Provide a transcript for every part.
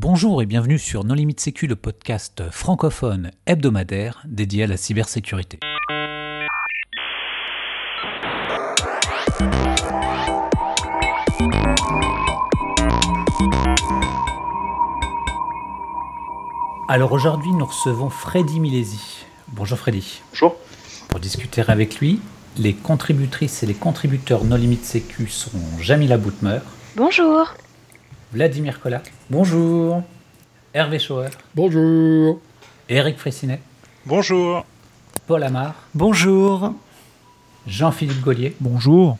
Bonjour et bienvenue sur Non Limite Sécu, le podcast francophone hebdomadaire dédié à la cybersécurité. Alors aujourd'hui, nous recevons Freddy Milesi. Bonjour Freddy. Bonjour. Pour discuter avec lui, les contributrices et les contributeurs Non Limite Sécu sont Jamila Boutmer. Bonjour. Vladimir Collat. Bonjour. Hervé Schauer. Bonjour. Eric Fressinet. Bonjour. Paul Amar. Bonjour. Jean-Philippe Gaulier. Bonjour.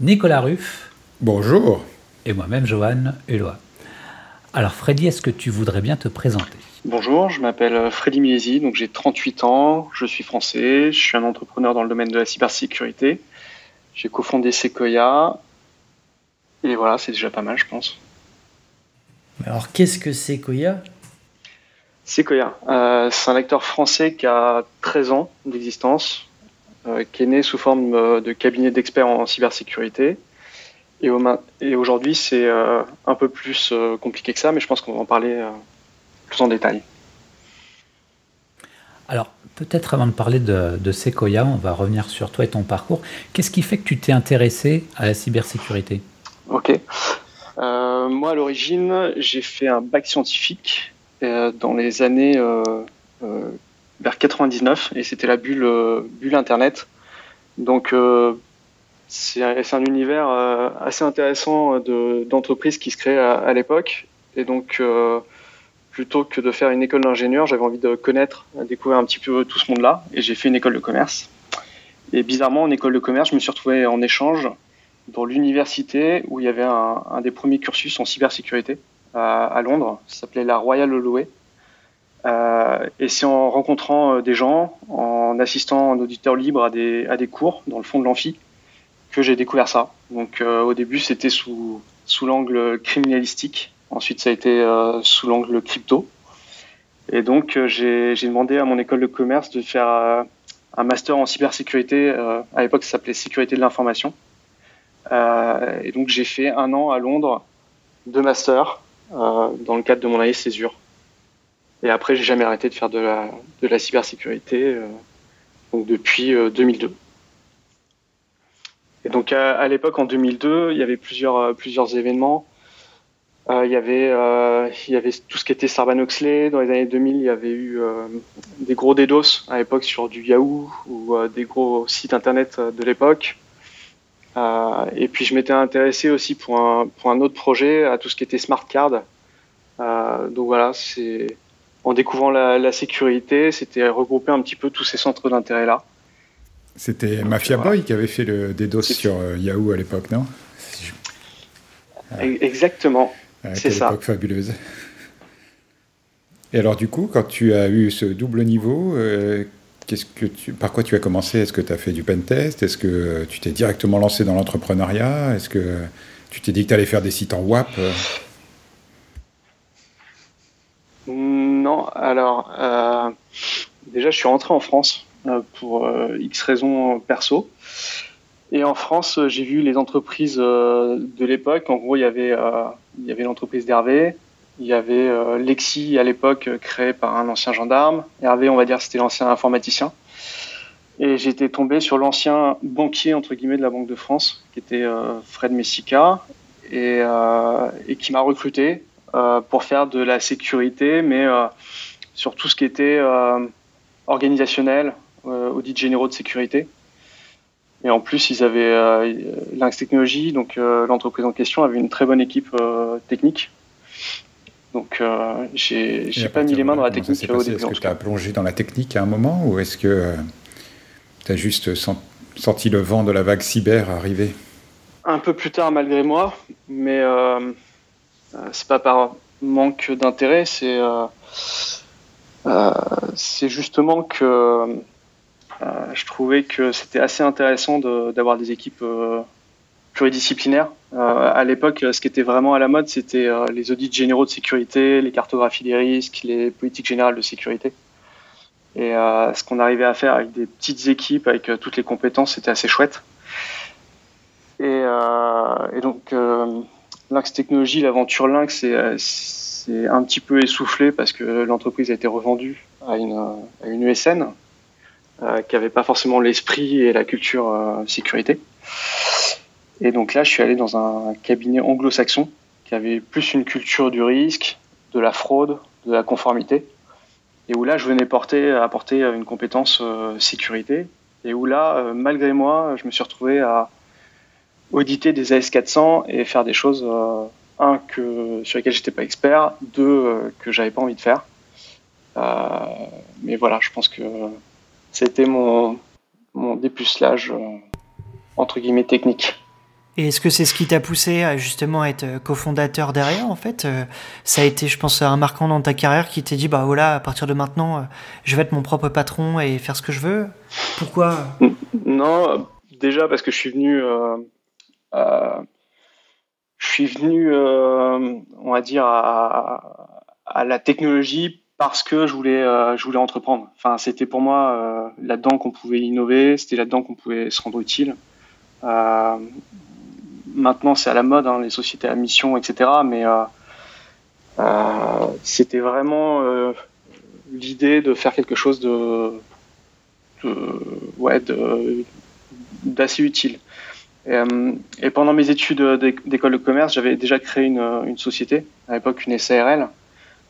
Nicolas Ruff. Bonjour. Et moi-même, Johan Hulot. Alors, Freddy, est-ce que tu voudrais bien te présenter? Bonjour, je m'appelle Freddy Miesi, donc j'ai 38 ans, je suis français, je suis un entrepreneur dans le domaine de la cybersécurité. J'ai cofondé Sequoia, et voilà, c'est déjà pas mal, je pense. Alors, qu'est-ce que c'est Koya? Sequoia, euh, c'est un acteur français qui a 13 ans d'existence, euh, qui est né sous forme euh, de cabinet d'experts en cybersécurité. Et, au main- et aujourd'hui, c'est un peu plus compliqué que ça, mais je pense qu'on va en parler plus en détail. Alors, peut-être avant de parler de, de Sequoia, on va revenir sur toi et ton parcours. Qu'est-ce qui fait que tu t'es intéressé à la cybersécurité? Ok. Euh, moi, à l'origine, j'ai fait un bac scientifique euh, dans les années euh, vers 99, et c'était la bulle, Internet. Donc, c'est un univers assez intéressant de- d'entreprises qui se créent à, à l'époque. Et donc, plutôt que de faire une école d'ingénieur, j'avais envie de connaître, de découvrir un petit peu tout ce monde-là, et j'ai fait une école de commerce. Et bizarrement, en école de commerce, je me suis retrouvé en échange dans l'université où il y avait un, des premiers cursus en cybersécurité à, Londres. Ça s'appelait la Royal Holloway. Euh, et c'est en rencontrant euh, des gens, en assistant en auditeur libre à des, à des cours dans le fond de l'amphi, que j'ai découvert ça. Donc euh, au début, c'était sous, sous l'angle criminalistique. Ensuite, ça a été sous l'angle crypto. Et donc, j'ai demandé à mon école de commerce de faire un master en cybersécurité. à l'époque, ça s'appelait sécurité de l'information. Euh, et donc j'ai fait un an à Londres, deux masters euh, dans le cadre de mon année césure. Et après, j'ai jamais arrêté de faire de la, de la cybersécurité euh, depuis euh, 2002. Et donc à, l'époque, en 2002, il y avait plusieurs, plusieurs événements. Il, y avait, il y avait tout ce qui était Sarbanes-Oxley. Dans les années 2000, il y avait eu des gros DDoS à l'époque sur du Yahoo ou des gros sites internet de l'époque. Euh, et puis je m'étais intéressé aussi pour un, pour un autre projet à tout ce qui était smart card. Euh, donc voilà, c'est en découvrant la, la sécurité, c'était regrouper un petit peu tous ces centres d'intérêt là. C'était Mafia voilà. Boy qui avait fait le DDoS sur euh, Yahoo à l'époque, non? Exactement. Ah, C'est ça. époque fabuleuse. Et alors du coup, quand tu as eu ce double niveau, par quoi tu as commencé? Est-ce que tu as fait du pentest? Est-ce que tu t'es directement lancé dans l'entrepreneuriat? Est-ce que tu t'es dit que tu allais faire des sites en WAP? Euh Non, alors euh, déjà je suis rentré en France euh, pour euh, X raisons perso. Et en France, j'ai vu les entreprises de l'époque. En gros, il y avait, il y avait l'entreprise d'Hervé, il y avait euh, Lexi à l'époque créé par un ancien gendarme. Hervé, on va dire, c'était l'ancien informaticien. Et j'étais tombé sur l'ancien banquier entre guillemets de la Banque de France, qui était euh, Fred Messica, et, euh, et qui m'a recruté pour faire de la sécurité, mais sur tout ce qui était organisationnel, audit généraux de sécurité. Et en plus, ils avaient Lynx Technologies, donc l'entreprise en question avait une très bonne équipe technique. Donc euh, j'ai pas mis les mains dans la technique au début. Est-ce que tu as plongé dans la technique à un moment ou est-ce que tu as juste sen- senti le vent de la vague cyber arriver? Un peu plus tard, malgré moi, mais euh, euh, c'est pas par manque d'intérêt, c'est euh, euh, c'est justement que euh, je trouvais que c'était assez intéressant de- d'avoir des équipes euh, pluridisciplinaires. Euh, à l'époque, ce qui était vraiment à la mode, c'était euh, les audits généraux de sécurité, les cartographies des risques, les politiques générales de sécurité. Et euh, ce qu'on arrivait à faire avec des petites équipes, avec toutes les compétences, c'était assez chouette. Et, donc, Lynx Technologies, l'aventure Lynx, c'est, un petit peu essoufflé parce que l'entreprise a été revendue à une, à une USN qui n'avait pas forcément l'esprit et la culture sécurité. Et donc là, je suis allé dans un cabinet anglo-saxon qui avait plus une culture du risque, de la fraude, de la conformité, et où là, je venais porter, apporter une compétence euh, sécurité, et où là, euh, malgré moi, je me suis retrouvé à auditer des AS400 et faire des choses, euh, un, que, sur lesquelles j'étais pas expert, deux, que j'avais pas envie de faire. mais voilà, je pense que c'était mon, mon dépucelage, entre guillemets, technique. Et est-ce que c'est ce qui t'a poussé à justement être euh, cofondateur derrière en fait euh, Ça a été, je pense, un marquant dans ta carrière qui t'est dit bah voilà, à partir de maintenant, euh, je vais être mon propre patron et faire ce que je veux. Pourquoi? Non, déjà parce que je suis venu, je suis venu, on va dire à, la technologie parce que je voulais, je voulais entreprendre. Enfin, c'était pour moi là-dedans qu'on pouvait innover, c'était là-dedans qu'on pouvait se rendre utile. Maintenant c'est à la mode, hein, les sociétés à mission, etc. Mais euh, euh, c'était vraiment euh, l'idée de faire quelque chose de, ouais, d'assez utile. Et, pendant mes études d'école de commerce, j'avais déjà créé une, société, à l'époque une SARL.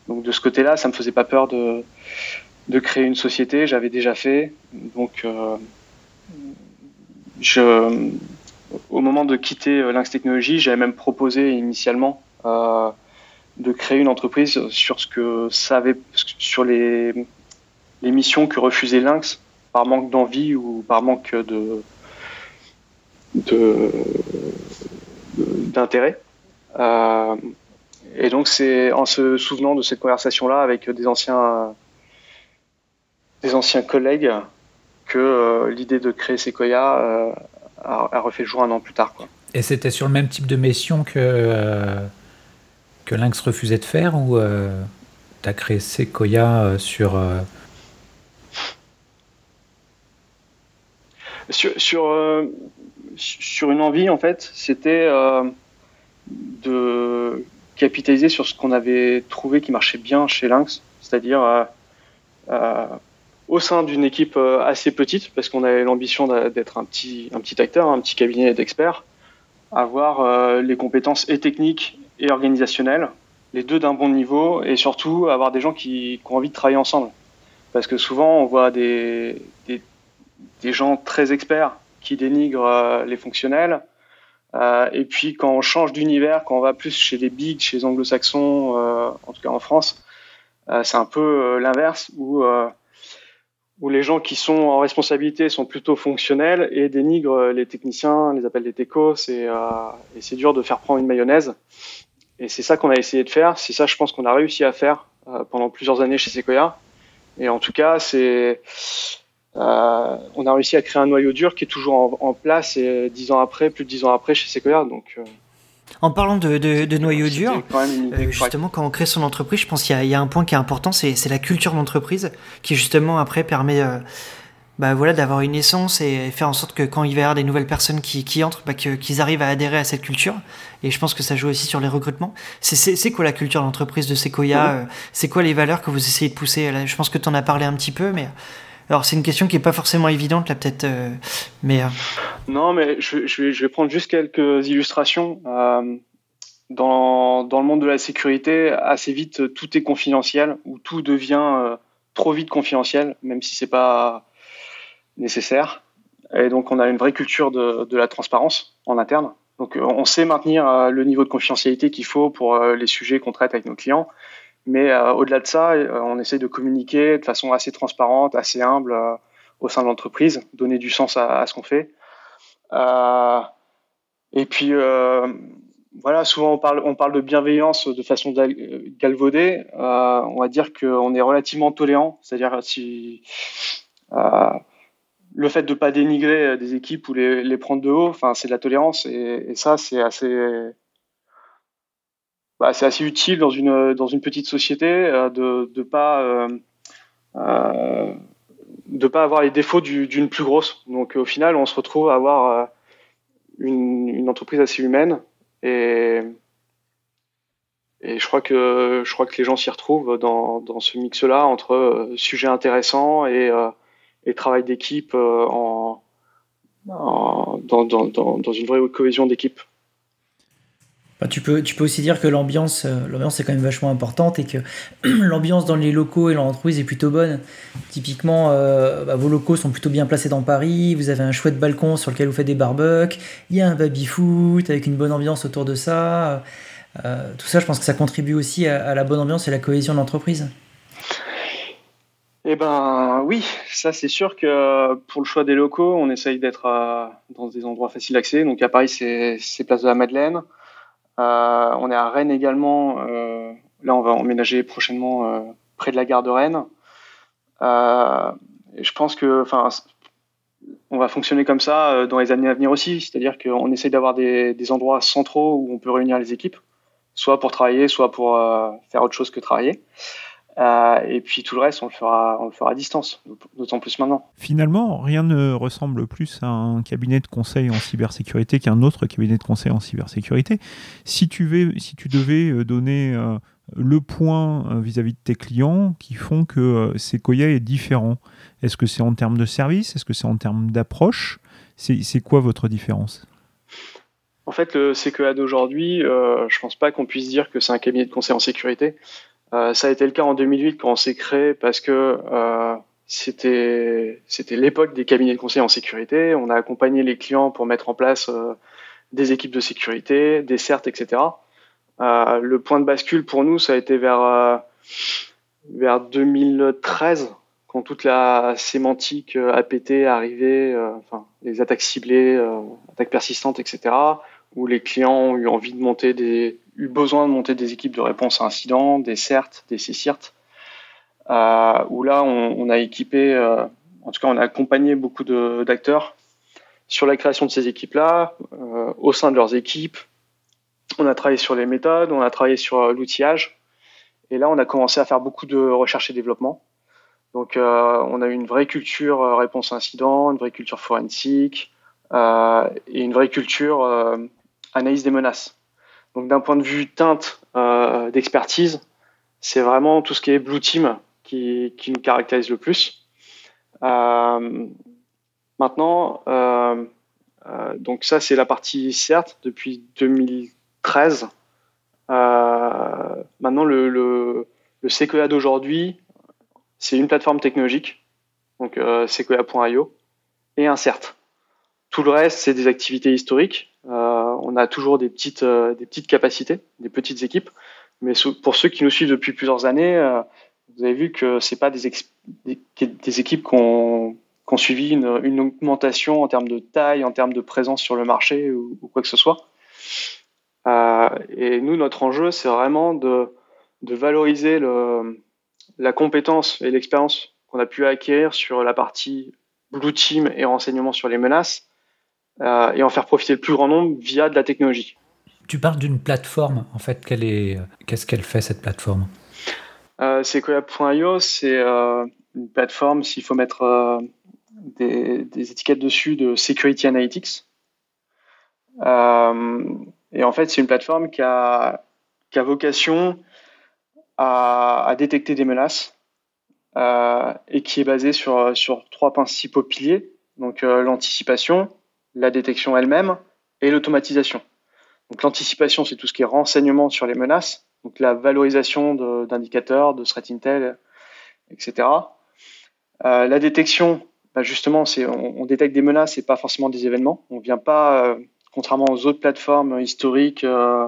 Donc de ce côté-là, ça me faisait pas peur de, de créer une société, j'avais déjà fait. Donc je, au moment de quitter euh, Lynx Technologies, j'avais même proposé initialement euh, de créer une entreprise sur ce que ça sur les, missions que refusait Lynx par manque d'envie ou par manque d'intérêt. Euh, et donc c'est en se souvenant de cette conversation-là avec des anciens des anciens collègues que l'idée de créer Sequoia a, refait le jour un an plus tard. Quoi. Et c'était sur le même type de mission que, euh, que Lynx refusait de faire ou euh, tu as créé Sequoia euh, sur, sur. Sur, sur, une envie, en fait, c'était de capitaliser sur ce qu'on avait trouvé qui marchait bien chez Lynx, c'est-à-dire au sein d'une équipe euh, assez petite, parce qu'on avait l'ambition d'être un petit, un petit acteur, un petit cabinet d'experts, avoir euh, les compétences et techniques et organisationnelles, les deux d'un bon niveau, et surtout avoir des gens qui, ont envie de travailler ensemble. Parce que souvent, on voit des, des, gens très experts qui dénigrent euh, les fonctionnels, et puis quand on change d'univers, quand on va plus chez les bigs, chez les anglo-saxons, en tout cas en France, c'est un peu l'inverse, où où les gens qui sont en responsabilité sont plutôt fonctionnels et dénigrent les techniciens, les appellent des techos, euh, et, c'est dur de faire prendre une mayonnaise. Et c'est ça qu'on a essayé de faire, c'est ça je pense qu'on a réussi à faire euh, pendant plusieurs années chez Sequoia. Et en tout cas, c'est euh, on a réussi à créer un noyau dur qui est toujours en, place et dix ans après, plus de dix ans après chez Sequoia. Donc en parlant de, de, noyau dur, euh, justement, quand on crée son entreprise, je pense qu'il y, a un point qui est important, c'est la culture d'entreprise, qui justement après permet euh, bah, voilà, d'avoir une essence et faire en sorte que quand il va y avoir des nouvelles personnes qui, qui entrent, bah, qu'ils arrivent à adhérer à cette culture. Et je pense que ça joue aussi sur les recrutements. C'est quoi la culture d'entreprise de Sequoia euh, C'est quoi les valeurs que vous essayez de pousser? Je pense que tu en as parlé un petit peu, mais alors c'est une question qui est pas forcément évidente là peut-être, euh, mais. Euh. Non, mais je, vais, prendre juste quelques illustrations. Euh, dans, le monde de la sécurité, assez vite tout est confidentiel ou tout devient trop vite confidentiel, même si c'est pas nécessaire. Et donc on a une vraie culture de, la transparence en interne. Donc on sait maintenir le niveau de confidentialité qu'il faut pour les sujets qu'on traite avec nos clients mais euh, au-delà de ça, euh, on essaye de communiquer de façon assez transparente, assez humble euh, au sein de l'entreprise, donner du sens à, ce qu'on fait. Et puis, voilà, souvent on parle, on parle de bienveillance de façon galvaudée. on va dire qu'on est relativement tolérant, c'est-à-dire si le fait de ne pas dénigrer des équipes ou les, les prendre de haut, c'est de la tolérance et, ça, c'est assez bah, assez utile dans une dans une petite société euh, de de pas euh, euh, de pas avoir les défauts d'une plus grosse. Donc au final, on se retrouve à avoir une, une entreprise assez humaine et et je crois que je crois que les gens s'y retrouvent dans, dans ce mix-là entre euh, sujets intéressants et, euh, travail d'équipe euh, en, en dans, dans, dans, une vraie cohésion d'équipe. Tu, peux, tu peux aussi dire que l'ambiance l'ambiance est quand même vachement importante et que l'ambiance dans les locaux et l'entreprise est plutôt bonne. Typiquement, bah, vos locaux sont plutôt bien placés dans Paris, vous avez un chouette balcon sur lequel vous faites des barbecues, il y a un baby-foot avec une bonne ambiance autour de ça. Euh, tout ça, je pense que ça contribue aussi à, la bonne ambiance et la cohésion de l'entreprise. Eh ben oui, ça c'est sûr que pour le choix des locaux, on essaye d'être euh, dans des endroits faciles d'accès. Donc à Paris, c'est Place de la Madeleine. Euh, on est à Rennes également. là, on va emménager prochainement près de la gare de Rennes. je pense que, enfin, on va fonctionner comme ça dans les années à venir aussi. C'est-à-dire qu'on essaye d'avoir des, endroits centraux où on peut réunir les équipes soit pour travailler, soit pour euh, faire autre chose que travailler. Euh, et puis tout le reste, on le fera, on le fera à distance, d'autant plus maintenant. Finalement, rien ne ressemble plus à un cabinet de conseil en cybersécurité qu'un autre cabinet de conseil en cybersécurité. Si tu, veux, si tu devais euh, donner le point vis-à-vis de tes clients qui font que Sequoia est différent, est-ce que c'est en termes de service Est-ce que c'est en termes d'approche? C'est quoi votre différence? En fait, le CQA d'aujourd'hui, euh, je pense pas qu'on puisse dire que c'est un cabinet de conseil en sécurité. Euh, ça a été le cas en 2008 quand on s'est créé parce que euh, c'était c'était l'époque des cabinets de conseil en sécurité. On a accompagné les clients pour mettre en place euh, des équipes de sécurité, des CERT, etc. Le point de bascule pour nous, ça a été vers vers 2013 quand toute la sémantique APT est arrivée, enfin les attaques ciblées, attaques persistantes, etc où les clients ont eu envie de monter des, eu besoin de monter des équipes de réponse à incidents, des CERT, des CCIRT, euh, où là on, a équipé, euh, en tout cas on a accompagné beaucoup d'acteurs sur la création de ces équipes-là, euh, au sein de leurs équipes. On a travaillé sur les méthodes, on a travaillé sur l'outillage, et là on a commencé à faire beaucoup de recherche et développement. Donc on a eu une vraie culture réponse à incident, une vraie culture forensique, et une vraie culture analyse des menaces. Donc d'un point de vue teinte euh, d'expertise, c'est vraiment tout ce qui est blue team qui, qui nous caractérise le plus. Euh, maintenant, euh, donc ça c'est la partie certes depuis 2013. Euh, maintenant le, le, le Sequoia d'aujourd'hui, c'est une plateforme technologique, donc sequoia.io, et un CERT. Tout le reste, c'est des activités historiques. On a toujours des petites, euh, des petites capacités, des petites équipes. Mais pour ceux qui nous suivent depuis plusieurs années, euh, vous avez vu que c'est pas des, des, équipes qui ont, suivi une, augmentation en termes de taille, en termes de présence sur le marché ou, quoi que ce soit. Euh, et nous, notre enjeu, c'est vraiment de, valoriser la compétence et l'expérience qu'on a pu acquérir sur la partie Blue Team et renseignement sur les menaces euh, et en faire profiter le plus grand nombre via de la technologie. Tu parles d'une plateforme, en fait, qu'est-ce qu'elle fait cette plateforme? Euh, Sequoia.io, c'est euh, une plateforme, s'il faut mettre euh, des, des, étiquettes dessus, de Security Analytics. Euh, et en fait, c'est une plateforme qui a, qui a vocation à, à, détecter des menaces euh, et qui est basée sur, sur trois principaux piliers. Donc l'anticipation, la détection elle-même et l'automatisation. Donc l'anticipation, c'est tout ce qui est renseignement sur les menaces, donc la valorisation d'indicateurs, de, threat intel, etc. Euh, la détection, bah justement, c'est on, détecte des menaces et pas forcément des événements. On vient pas, euh, contrairement aux autres plateformes historiques, euh,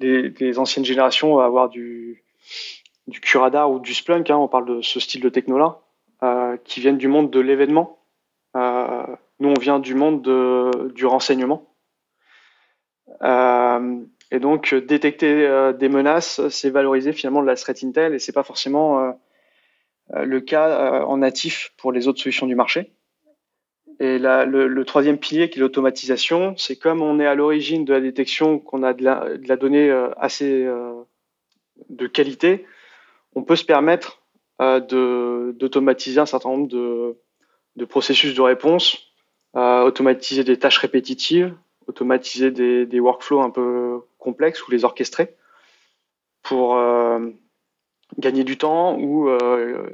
les, anciennes générations vont avoir du, du Curadar ou du Splunk. Hein, on parle de ce style de techno-là, qui viennent du monde de l'événement. Euh, nous, on vient du monde de, du renseignement. Euh, et donc, détecter euh, des menaces, c'est valoriser finalement de la threat intel et c'est pas forcément euh, euh le cas euh, en natif pour les autres solutions du marché. Et le, troisième pilier qui est l'automatisation, c'est comme on est à l'origine de la détection, qu'on a de la, de la donnée assez de qualité, on peut se permettre d'automatiser un certain nombre de, de processus de réponse euh, automatiser des tâches répétitives automatiser des, des, workflows un peu complexes ou les orchestrer pour gagner du temps ou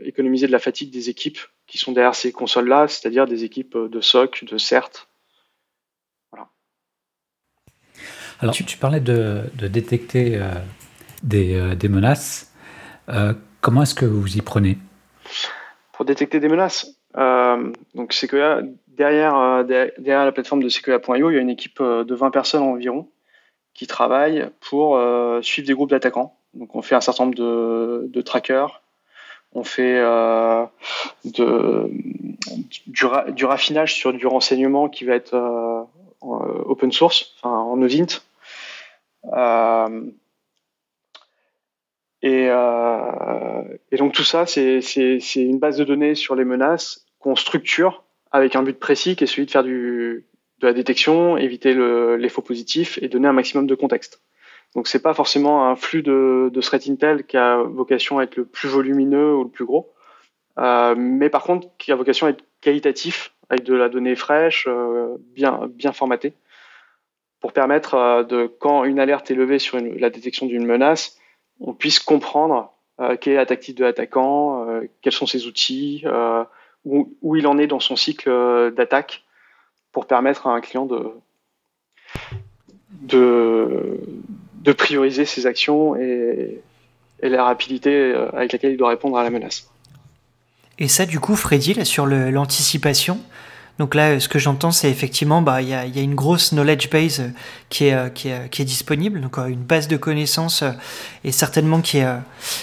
économiser de la fatigue des équipes qui sont derrière ces consoles-là, c'est-à-dire des équipes de SOC, de CERT. Voilà. Alors, tu, parlais de, détecter des, des, menaces. comment est-ce que vous y prenez? Pour détecter des menaces, euh, donc Sequoia, derrière, euh, derrière la plateforme de Sequoia.io, il y a une équipe euh, de 20 personnes environ qui travaillent pour suivre des groupes d'attaquants. Donc on fait un certain nombre de, trackers, on fait du, raffinage sur du renseignement qui va être open source, en OSINT. Euh, et, donc tout ça, c'est une base de données sur les menaces qu'on structure avec un but précis qui est celui de faire du, de la détection, éviter le, les faux positifs et donner un maximum de contexte. Donc c'est pas forcément un flux de, de threat intel qui a vocation à être le plus volumineux ou le plus gros, euh, mais par contre qui a vocation à être qualitatif avec de la donnée fraîche, euh, bien bien formatée, pour permettre euh, de quand une alerte est levée sur une, la détection d'une menace, on puisse comprendre euh, quelle est la tactique de l'attaquant, euh, quels sont ses outils, où, où, il en est dans son cycle d'attaque, pour permettre à un client de, de, prioriser ses actions et, et la rapidité avec laquelle il doit répondre à la menace. Et ça, du coup, Freddy, sur l'anticipation, donc là, ce que j'entends, c'est effectivement, bah, il y a, une grosse knowledge base euh, qui est, euh, qui est, qui est disponible, donc euh, une base de connaissances et certainement qui est,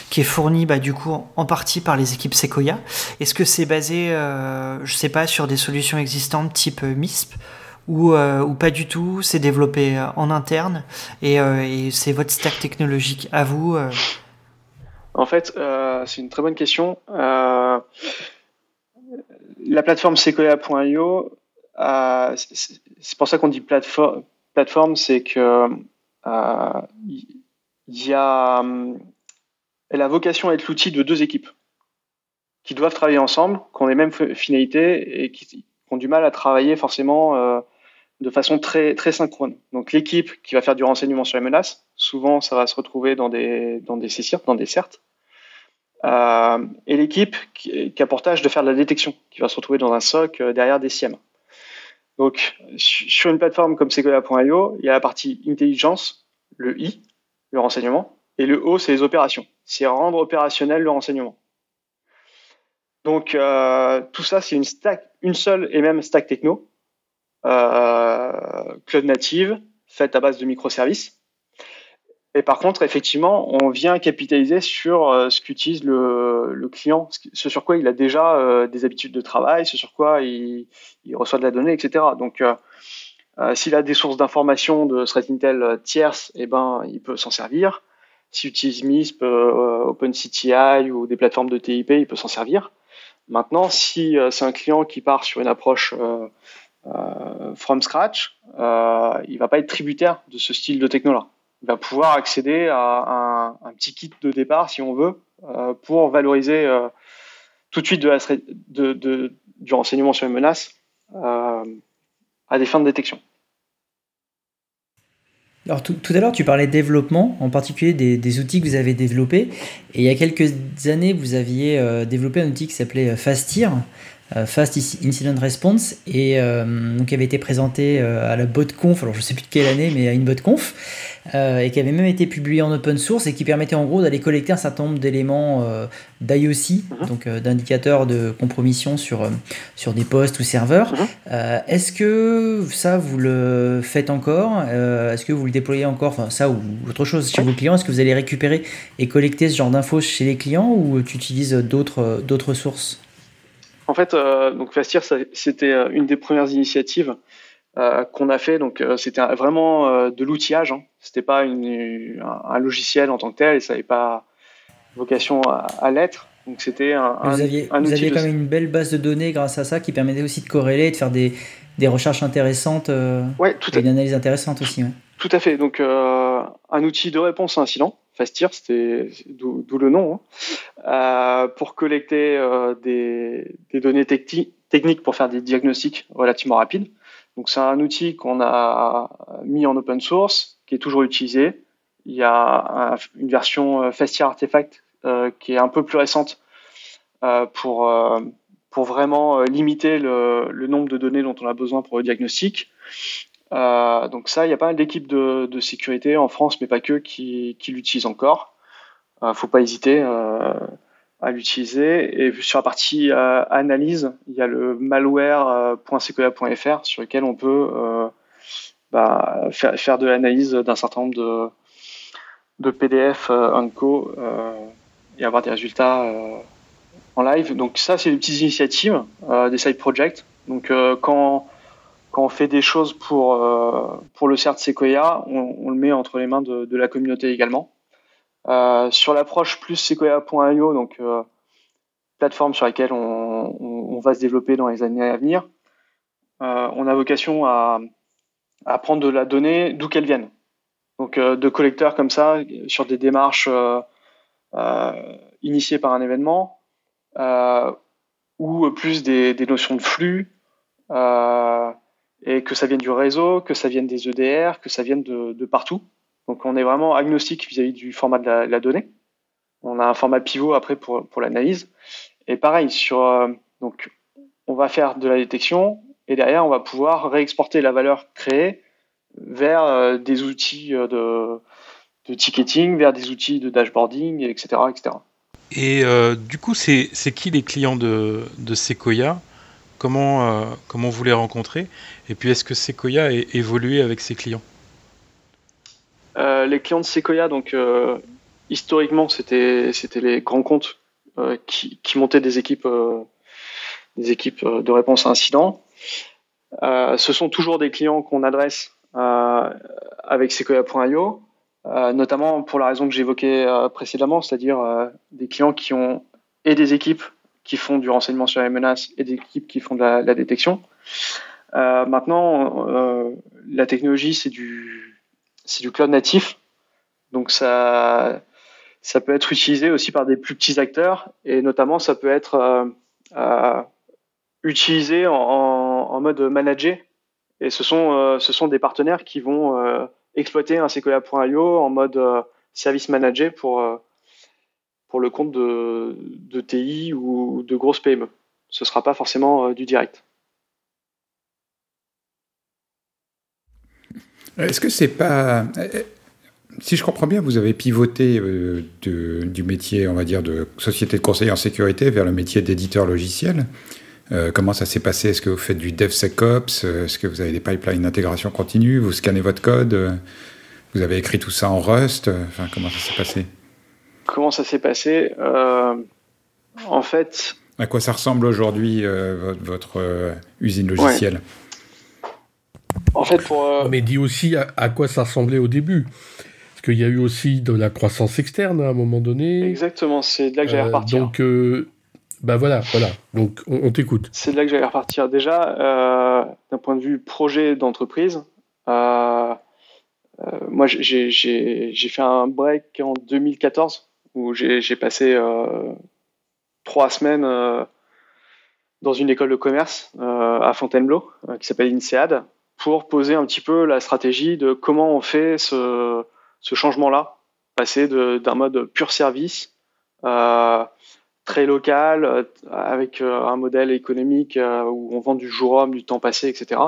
qui est fournie, bah, du coup, en partie par les équipes Sequoia. Est-ce que c'est basé, euh, je sais pas, sur des solutions existantes type MISP ou, euh, ou pas du tout? C'est développé en interne? Et c'est votre stack technologique à vous En fait, c'est une très bonne question la plateforme Sequoia.io, euh, c'est pour ça qu'on dit plateforme, c'est que euh, a, a vocation à être l'outil de deux équipes qui doivent travailler ensemble, qui ont les mêmes finalités et qui, ont du mal à travailler forcément euh, de façon très, très synchrone. Donc l'équipe qui va faire du renseignement sur les menaces, souvent ça va se retrouver dans des, dans des dans des CERT, euh, et l'équipe qui, a pour tâche de faire de la détection, qui va se retrouver dans un SOC euh, derrière des SIEM. Donc, sur une plateforme comme Sequoia.io, il y a la partie intelligence, le I, le renseignement, et le O, c'est les opérations. C'est rendre opérationnel le renseignement. Donc, euh, tout ça, c'est une une seule et même stack techno, euh, cloud native, faite à base de microservices, et par contre, effectivement, on vient capitaliser sur euh, ce qu'utilise le, le, client, ce sur quoi il a déjà euh, des habitudes de travail, ce sur quoi il, reçoit de la donnée, etc. Donc, euh, s'il a des sources d'informations de threat intel tierces, eh ben, il peut s'en servir. S'il utilise MISP, OpenCTI ou des plateformes de TIP, il peut s'en servir. Maintenant, si c'est un client qui part sur une approche from scratch, il va pas être tributaire de ce style de techno-là va pouvoir accéder à un, petit kit de départ, si on veut, euh, pour valoriser euh, tout de suite du renseignement sur les menaces euh, à des fins de détection. Alors tout, tout, à l'heure, tu parlais de développement, en particulier des, des, outils que vous avez développés. Et il y a quelques années, vous aviez développé un outil qui s'appelait Fastir. Euh, Fast Incident Response et euh, donc qui avait été présenté euh, à la BotConf, alors je sais plus de quelle année, mais à une BotConf, et qui avait même été publié en open source et qui permettait en gros d'aller collecter un certain nombre d'éléments d'IOC, mhm. donc d'indicateurs de compromission sur, sur des postes ou serveurs. Mhm. Est-ce que ça vous le faites encore? Est-ce que vous le déployez encore? Enfin, ça ou autre chose chez vos clients Est-ce que vous allez récupérer et collecter ce genre d'infos chez les clients ou tu utilises d'autres sources? En fait, euh, donc Fastir, c'était euh, une des premières initiatives euh, qu'on a fait. Donc, euh, c'était vraiment de l'outillage. Hein. C'était pas une, un, un, logiciel en tant que tel, et ça n'avait pas vocation à, à l'être. Donc, c'était un, Vous aviez, un vous aviez quand même une belle base de données grâce à ça qui permettait aussi de corréler, de faire des, des recherches intéressantes, ouais, tout et une analyse intéressante aussi. Ouais. Tout à fait. Donc, un outil de réponse à incident Fastir, c'était d'où le nom, hein, euh, pour collecter euh, des, données techniques pour faire des diagnostics relativement rapides. Donc c'est un outil qu'on a mis en open source, qui est toujours utilisé. Il y a une version Fastia Artifact qui est un peu plus récente pour vraiment limiter le, nombre de données dont on a besoin pour le diagnostic. Euh, donc ça, il y a pas mal d'équipes de, sécurité en France, mais pas que, qui, qui l'utilisent encore. Euh, faut pas hésiter euh, à l'utiliser. Et sur la partie analyse, il y a le malware.sequoia.fr sur lequel on peut bah, faire, de l'analyse d'un certain nombre de, de PDF en co et avoir des résultats en live. Donc ça, c'est des petites initiatives, des side projects. Donc quand quand on fait des choses pour, euh, le CERT Sequoia, on, le met entre les mains de, la communauté également. Euh, sur l'approche plus Sequoia.io, donc euh, plateforme sur laquelle on, va se développer dans les années à venir, on a vocation à, prendre de la donnée d'où qu'elle vienne. Donc de collecteurs comme ça, sur des démarches initiées par un événement, ou plus des, notions de flux, et que ça vienne du réseau, que ça vienne des EDR, que ça vienne de, partout. Donc on est vraiment agnostique vis-à-vis du format de la, donnée. On a un format pivot après pour, pour l'analyse. Et pareil, sur, euh, donc on va faire de la détection et derrière on va pouvoir réexporter la valeur créée vers euh, des outils euh, de, de, ticketing, vers des outils de dashboarding, etc. etc. Et du coup, c'est qui les clients de, de Sequoia? Comment, euh, comment vous les rencontrez Et puis, est-ce que Sequoia a évolué avec ses clients? Euh, Les clients de Sequoia, donc, euh, historiquement, c'était les grands comptes qui, montaient des équipes, des équipes de réponse à incidents. ce sont toujours des clients qu'on adresse avec Sequoia.io, notamment pour la raison que j'évoquais précédemment, c'est-à-dire des clients qui ont et des équipes qui font du renseignement sur les menaces et des équipes qui font de la, détection. Euh, maintenant, euh, la technologie, c'est du, cloud natif. Donc ça, peut être utilisé aussi par des plus petits acteurs et notamment ça peut être euh, utilisé en, mode manager. Et ce sont, des partenaires qui vont exploiter un Sequoia.io en mode service manager pour pour le compte de, TI ou de grosses PME. Ce ne sera pas forcément euh, du direct. Est-ce que c'est pas. Si je comprends bien, vous avez pivoté euh, du métier, on va dire, de société de conseil en sécurité vers le métier d'éditeur logiciel. Euh, comment ça s'est passé? Est-ce que vous faites du DevSecOps? Est-ce que vous avez des pipelines d'intégration continue? Vous scannez votre code? Vous avez écrit tout ça en Rust? Comment ça s'est passé? Comment ça s'est passé euh, En fait. À quoi ça ressemble aujourd'hui euh, votre, euh, usine logicielle? Ouais. En fait, pour. Euh, Mais dis aussi à, à, quoi ça ressemblait au début. Parce qu'il y a eu aussi de la croissance externe à un moment donné. Exactement, c'est de là que j'allais repartir. Donc. Ben voilà, voilà. Donc on, on t'écoute. C'est de là que j'allais repartir. Déjà, d'un point de vue projet d'entreprise, euh, moi j'ai fait un break en 2014 où j'ai passé euh, trois semaines euh, dans une école de commerce euh, à Fontainebleau qui s'appelle INSEAD pour poser un petit peu la stratégie de comment on fait ce, changement-là, passer d'un mode pur service, très local, avec un modèle économique où on vend du jour homme, du temps passé, etc.,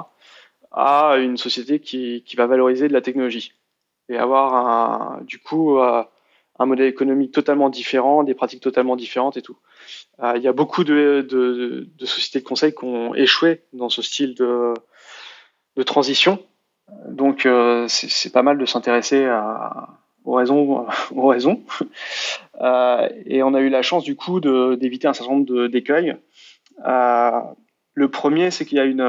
à une société qui, qui va valoriser de la technologie et avoir un, du coup un modèle économique totalement différent, des pratiques totalement différentes et tout. Euh, il y a beaucoup de, sociétés de conseil qui ont échoué dans ce style de, transition. Donc euh, c'est pas mal de s'intéresser aux raisons. Aux raisons. Euh, et on a eu la chance du coup d'éviter un certain nombre d'écueils. Le premier, c'est qu'il y a une,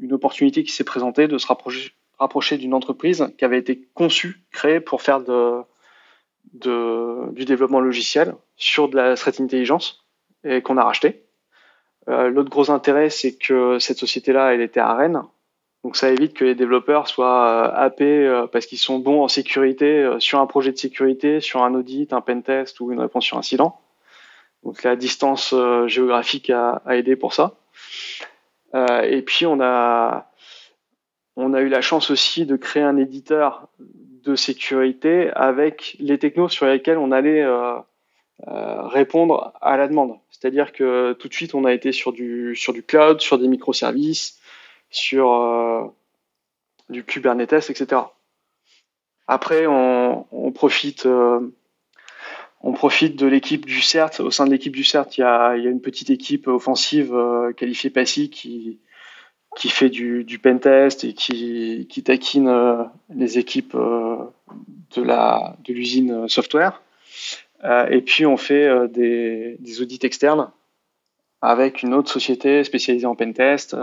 une opportunité qui s'est présentée de se rapprocher d'une entreprise qui avait été conçue, créée pour faire de, du développement logiciel sur de la threat intelligence et qu'on a racheté. Euh, L'autre gros intérêt, c'est que cette société-là, elle était à Rennes. Donc ça évite que les développeurs soient euh, happés euh, parce qu'ils sont bons en sécurité sur un projet de sécurité, sur un audit, un pen test ou une réponse sur incident. Donc la distance géographique a, aidé pour ça. et puis on a on a eu la chance aussi de créer un éditeur de sécurité avec les technos sur lesquels on allait euh, euh, répondre à la demande. C'est-à-dire que tout de suite, on a été sur du, cloud, sur des microservices, sur euh, du Kubernetes, etc. Après, on, on profite, on profite de l'équipe du CERT. Au sein de l'équipe du CERT, il y a, il y a une petite équipe offensive qualifiée PASI qui, qui fait du, du pentest et qui, qui taquine euh, les équipes euh, de la de l'usine software. Euh, et puis on fait des, des, audits externes avec une autre société spécialisée en pentest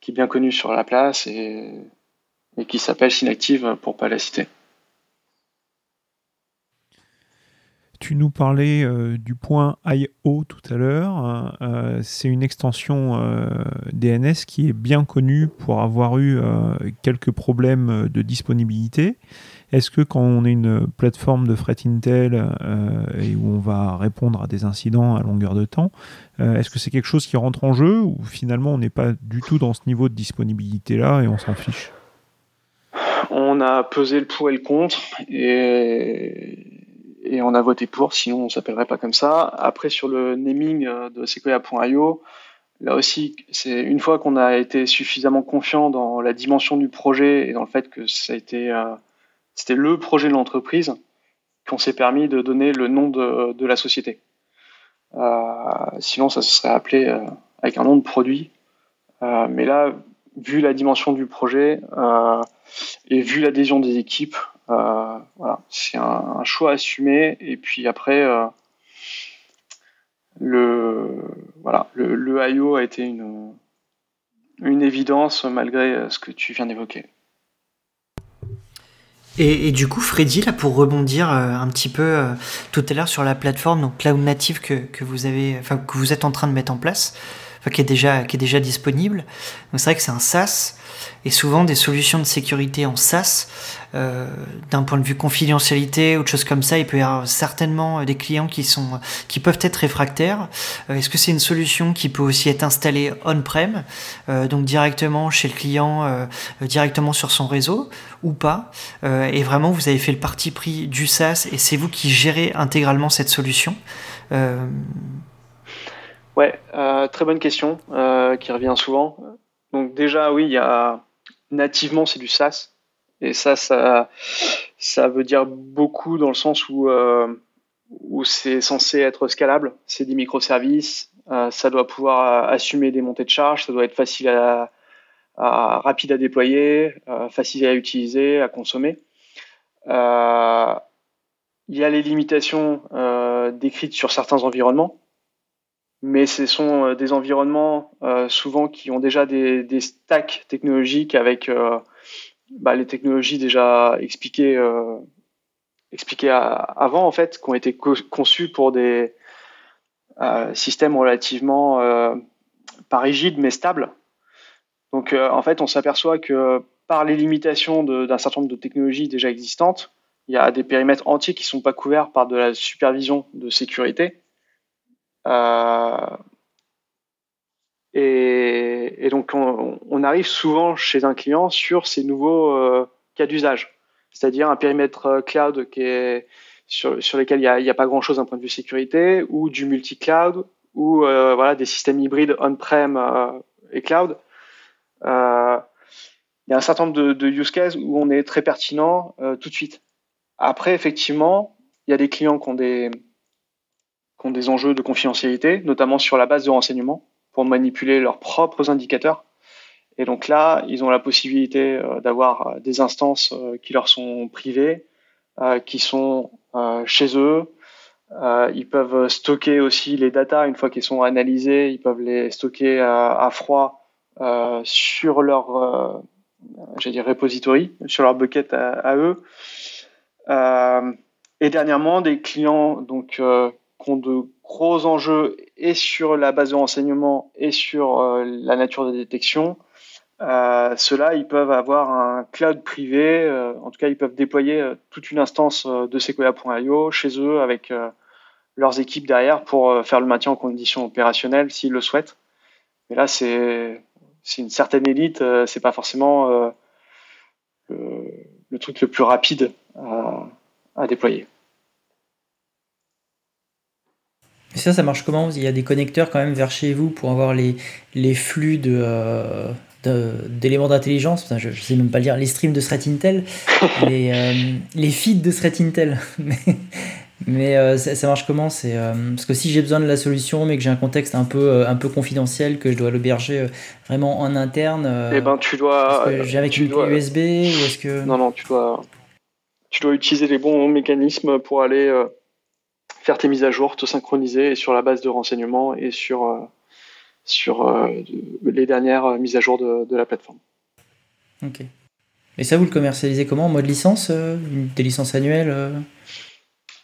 qui est bien connue sur la place et, et qui s'appelle Synactive pour pas la citer. Tu nous parlais euh, du point IO tout à l'heure. Euh, c'est une extension euh, DNS qui est bien connue pour avoir eu quelques problèmes de disponibilité. Est-ce que quand on est une plateforme de threat intel et où on va répondre à des incidents à longueur de temps, est-ce que c'est quelque chose qui rentre en jeu ou finalement on n'est pas du tout dans ce niveau de disponibilité là et on s'en fiche? On a pesé le pour et le contre et et on a voté pour, sinon on s'appellerait pas comme ça. Après, sur le naming euh, de Sequoia.io, là aussi, c'est une fois qu'on a été suffisamment confiant dans la dimension du projet et dans le fait que ça a été, euh, c'était le projet de l'entreprise, qu'on s'est permis de donner le nom de, la société. Euh, sinon, ça se serait appelé avec un nom de produit. Mais là, vu la dimension du projet et vu l'adhésion des équipes, voilà, c'est un, choix assumé. Et puis après, euh, le voilà, le, le, IO a été une une évidence malgré ce que tu viens d'évoquer. Et, du coup, Freddy, là, pour rebondir euh, un petit peu tout à l'heure sur la plateforme donc cloud native que, que, vous avez, que vous êtes en train de mettre en place, qui est déjà qui est déjà disponible. C'est vrai que c'est un SaaS et souvent des solutions de sécurité en SaaS, euh, d'un point de vue confidentialité ou de choses comme ça, il peut y avoir certainement euh, des clients qui sont qui peuvent être réfractaires. Euh, est-ce que c'est une solution qui peut aussi être installée on-prem, donc directement chez le client, directement sur son réseau ou pas? Et vraiment, vous avez fait le parti pris du SaaS et c'est vous qui gérez intégralement cette solution? Ouais, très bonne question qui revient souvent. Donc déjà, oui, nativement c'est du SaaS. Et ça, ça, veut dire beaucoup dans le sens où, euh, c'est censé être scalable. C'est des microservices. Euh, ça doit pouvoir assumer des montées de charge. Ça doit être facile à, rapide à déployer, euh, facile à utiliser, à consommer. Il y a les limitations décrites sur certains environnements mais ce sont euh, des environnements euh, souvent qui ont déjà des, stacks technologiques avec euh, bah, les technologies déjà expliquées, expliquées avant en fait, qui ont été conçues pour des systèmes relativement pas rigides mais stables. Donc en fait, on s'aperçoit que par les limitations d'un certain nombre de technologies déjà existantes, il y a des périmètres entiers qui ne sont pas couverts par de la supervision de sécurité et, et, donc, on, arrive souvent chez un client sur ces nouveaux euh, cas d'usage, c'est-à-dire un périmètre euh, cloud sur, sur lesquels il n'y a, pas grand-chose d'un point de vue sécurité, ou du multi-cloud, ou euh, voilà des systèmes hybrides on-prem euh, et cloud. Euh, il y a un certain nombre de, use cases où on est très pertinent tout de suite. Après, effectivement, il y a des clients qui ont des, des enjeux de confidentialité, notamment sur la base de renseignements, pour manipuler leurs propres indicateurs. Et donc là, ils ont la possibilité euh, d'avoir euh, des instances euh, qui leur sont privées, qui sont chez eux. ils peuvent stocker aussi les datas une fois qu'ils sont analysés. Ils peuvent les stocker à, froid sur leur, dire repository, sur leur bucket à eux. et dernièrement, des clients donc ont de gros enjeux et sur la base de renseignement et sur euh, la nature des détections, euh, ceux-là, ils peuvent avoir un cloud privé, euh, en tout cas, ils peuvent déployer toute une instance de Sequoia.io chez eux avec leurs équipes derrière pour faire le maintien en conditions opérationnelles s'ils le souhaitent. Mais là, c'est c'est une certaine élite, c'est pas forcément le, truc le plus rapide à, déployer. Ça, ça marche comment? Il y a des connecteurs quand même vers chez vous pour avoir les, les flux de, d'éléments d'intelligence, je ne sais même pas lire, les streams de Threat Intel, les, euh, les feeds de Threat Intel. mais, euh, ça, marche comment? C'est euh, Parce que si j'ai besoin de la solution, mais que j'ai un contexte un peu, un peu confidentiel, que je dois l'héberger vraiment en interne, eh ben, tu dois. J'ai avec une clé USB ou est-ce que. Non, non, tu dois, tu dois utiliser les bons mécanismes pour aller faire tes mises à jour, te synchroniser et sur la base de renseignements et sur sur euh, les dernières mises à jour de, la plateforme. Ok. Et ça, vous le commercialisez comment? En mode licence euh, Des licences annuelles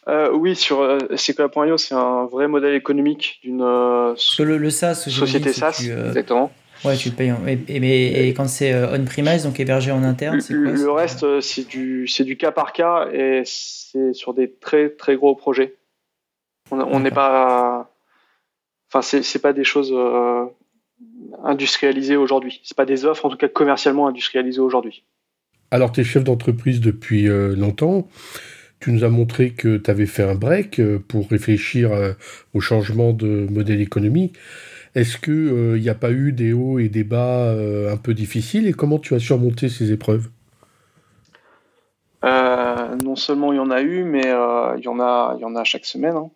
euh? Oui, sur euh, Sequoia.io, c'est un vrai modèle économique d'une le, le SaaS, société SaaS, exactement. Ouais, tu le payes. Et, et, quand c'est on-premise, donc hébergé en interne, c'est quoi Le reste, c'est du, du cas par cas et c'est sur des très très gros projets. On n'est pas Enfin, c'est pas des choses euh, industrialisées aujourd'hui. C'est pas des offres, en tout cas commercialement industrialisées aujourd'hui. Alors, tu es chef d'entreprise depuis euh, longtemps. Tu nous as montré que tu avais fait un break euh, pour réfléchir au changement de modèle économique. Est-ce qu'il n'y a pas eu des hauts et des bas un peu difficiles? Et comment tu as surmonté ces épreuves? Non seulement il y en a eu, mais il, y en a, il y en a chaque semaine. Hein.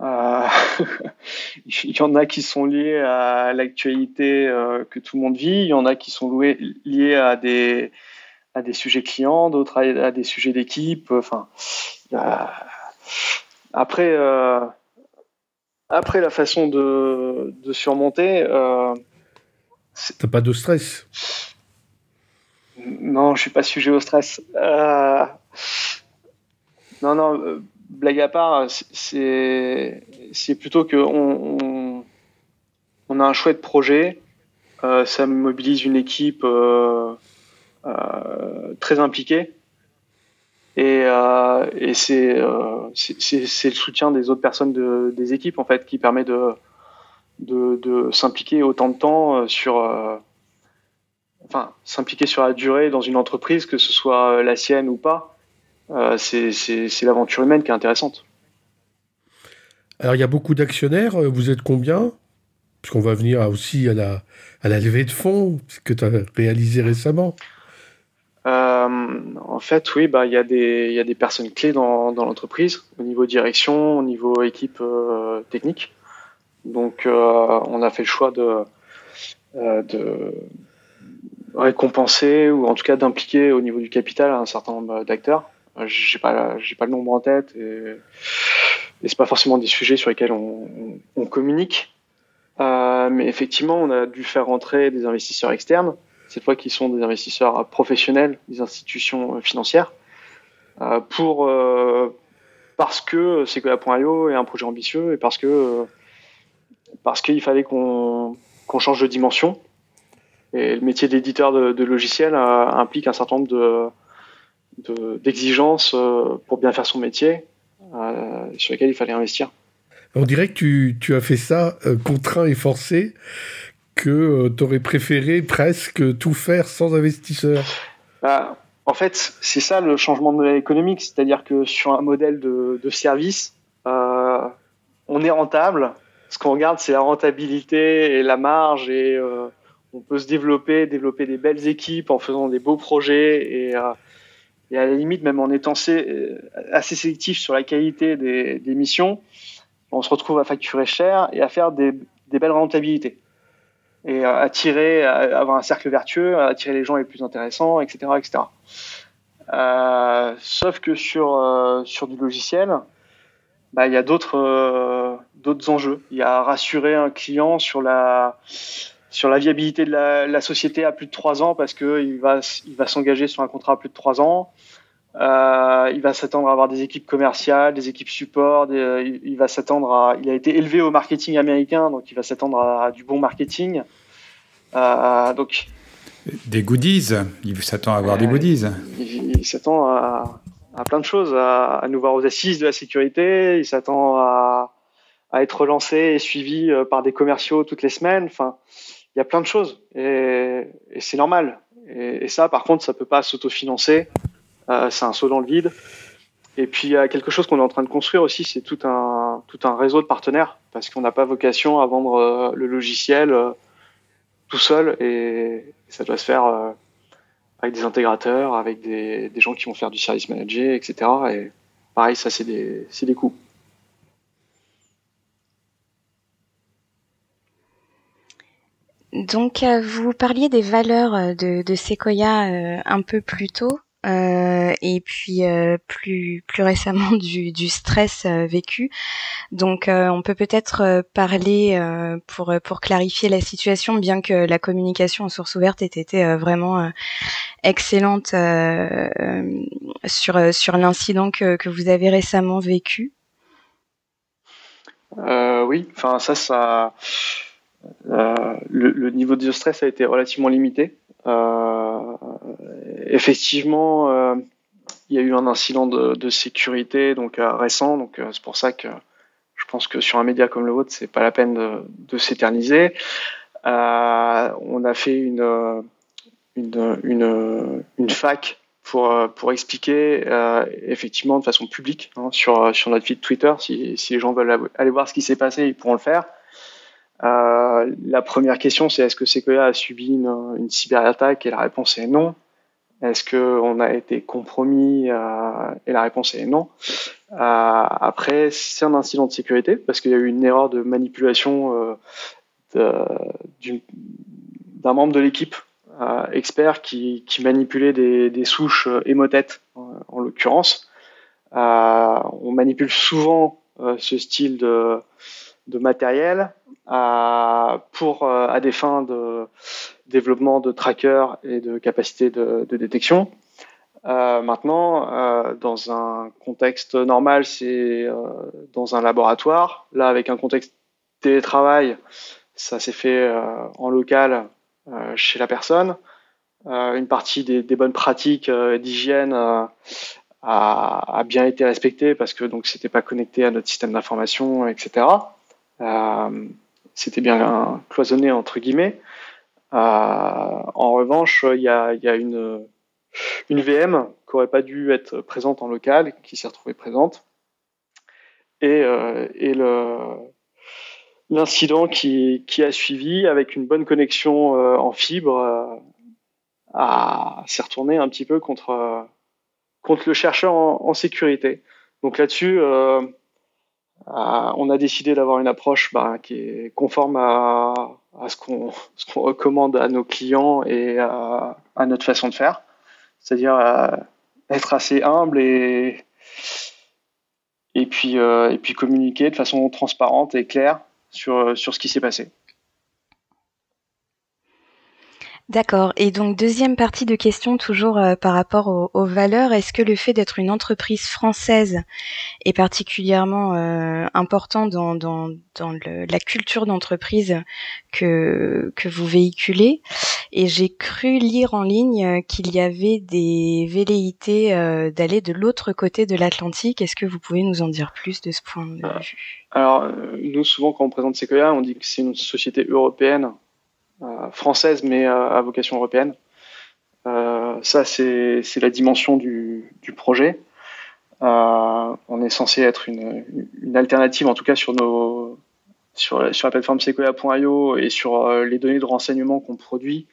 Euh, il y en a qui sont liés à l'actualité euh, que tout le monde vit, il y en a qui sont liés à des, à des sujets clients, d'autres à, des sujets d'équipe. Enfin, après, euh, après la façon de, de surmonter. T'as pas de stress? Non, je suis pas sujet au stress. non, non blague à part, c'est plutôt que on, a un chouette projet, euh, ça mobilise une équipe euh, euh, très impliquée. Et, c'est le soutien des autres personnes de, des équipes en fait qui permet de, s'impliquer autant de temps s'impliquer sur la durée dans une entreprise que ce soit la sienne ou pas euh, c'est l'aventure humaine qui est intéressante. Alors, il y a beaucoup d'actionnaires. Euh, vous êtes combien? Parce qu'on va venir aussi à la, à la levée de fonds que tu as réalisé récemment. Euh, en fait, oui, bah, il y, a des, y a des personnes clés dans, dans l'entreprise, au niveau direction, au niveau équipe technique. Donc, on a fait le choix de, de récompenser ou en tout cas d'impliquer au niveau du capital un certain nombre d'acteurs. J'ai pas j'ai pas le nombre en tête et, et c'est pas forcément des sujets sur lesquels on, on, communique. Euh, mais effectivement, on a dû faire rentrer des investisseurs externes, cette fois qui sont des investisseurs professionnels, des institutions financières, euh, pour euh, parce que Sequoia.io est un projet ambitieux et parce que parce qu'il fallait qu'on qu'on change de dimension. Et le métier d'éditeur de, de logiciels implique un certain nombre de d'exigences euh, pour bien faire son métier, euh, sur lesquelles il fallait investir. On dirait que tu, tu as fait ça euh, contraint et forcé, que tu aurais préféré presque tout faire sans investisseur. Bah, en fait, c'est ça le changement de modèle économique, c'est-à-dire que sur un modèle de, de service, on est rentable. Ce qu'on regarde, c'est la rentabilité et la marge, et on peut se développer, développer des belles équipes en faisant des beaux projets et et à la limite, même en étant euh, assez sélectif sur la qualité des, missions, on se retrouve à facturer cher et à faire des, belles rentabilités. Et à attirer, avoir un cercle vertueux, à attirer les gens les plus intéressants, etc. etc. Euh, sauf que sur, euh, du logiciel, bah, il y a d'autres enjeux. Il y a rassurer un client sur la sur la viabilité de la, la, société à plus de trois ans parce qu'il va, il va s'engager sur un contrat à plus de trois ans. Euh, il va s'attendre à avoir des équipes commerciales, des équipes support. il, va s'attendre à. Il a été élevé au marketing américain, donc il va s'attendre à, du bon marketing. Euh, donc. Des goodies. Il s'attend à avoir des goodies. Il, s'attend à, à, plein de choses, à, à, nous voir aux assises de la sécurité. Il s'attend à, à être relancé et suivi euh, par des commerciaux toutes les semaines. Enfin, il y a plein de choses et, c'est normal. Et, ça, par contre, ça peut pas s'autofinancer. Euh, c'est un saut dans le vide. Et puis il y a quelque chose qu'on est en train de construire aussi, c'est tout un tout un réseau de partenaires parce qu'on n'a pas vocation à vendre euh, le logiciel euh, tout seul et ça doit se faire avec des intégrateurs, avec des, des gens qui vont faire du service manager, etc. Et pareil, ça c'est des c'est des coûts. Donc, vous parliez des valeurs de, de Sequoia un peu plus tôt. Euh, et puis euh, plus plus récemment du, du stress euh, vécu. Donc on peut peut-être parler pour pour clarifier la situation, bien que la communication en source ouverte ait été vraiment excellente sur sur l'incident que, que vous avez récemment vécu. oui, enfin ça ça le, le, niveau de stress a été relativement limité. Euh, effectivement, euh, il y a eu un incident de, sécurité donc euh, récent, donc c'est pour ça que je pense que sur un média comme le vôtre, c'est pas la peine de, s'éterniser. on a fait une, fac pour, expliquer effectivement de façon publique hein, sur, sur notre feed Twitter. Si, les gens veulent aller voir ce qui s'est passé, ils pourront le faire. Euh, la première question, c'est est-ce que Sequoia a subi une, cyberattaque Et la réponse est non. Est-ce qu'on a été compromis euh, Et la réponse est non. Euh, après, c'est un incident de sécurité parce qu'il y a eu une erreur de manipulation d'un membre de l'équipe expert qui, qui manipulait des, des souches émotettes en l'occurrence. on manipule souvent ce style de, de matériel à, pour, euh, à des fins de développement de trackers et de capacité de, détection. Euh, maintenant, euh, dans un contexte normal, c'est dans un laboratoire. Là, avec un contexte télétravail, ça s'est fait en local chez la personne. une partie des, des bonnes pratiques d'hygiène a, a, bien été respectée parce que donc c'était pas connecté à notre système d'information, etc. Euh, c'était bien cloisonné entre guillemets. Euh, en revanche, il y a, une, VM qui aurait pas dû être présente en local, qui s'est retrouvée présente. Et, euh, l'incident qui, a suivi avec une bonne connexion en fibre euh, s'est retourné un petit peu contre, le chercheur en, en sécurité. Donc là-dessus, on a décidé d'avoir une approche bah, qui est conforme à, ce qu'on recommande à nos clients et à, notre façon de faire, c'est-à-dire euh, être assez humble et, et, puis, euh, et puis communiquer de façon transparente et claire sur ce qui s'est passé. D'accord. Et donc deuxième partie de question toujours euh, par rapport aux, valeurs. Est-ce que le fait d'être une entreprise française est particulièrement euh, important dans, la culture d'entreprise que, vous véhiculez? Et j'ai cru lire en ligne qu'il y avait des velléités euh, d'aller de l'autre côté de l'Atlantique. Est-ce que vous pouvez nous en dire plus de ce point de vue? Alors nous souvent quand on présente Sequoia, on dit que c'est une société européenne euh, française mais euh, à vocation européenne. Euh, ça, c'est la dimension du, projet. on est censé être une, alternative, en tout cas sur nos sur, la plateforme Sequoia.io et sur les données de renseignement qu'on produit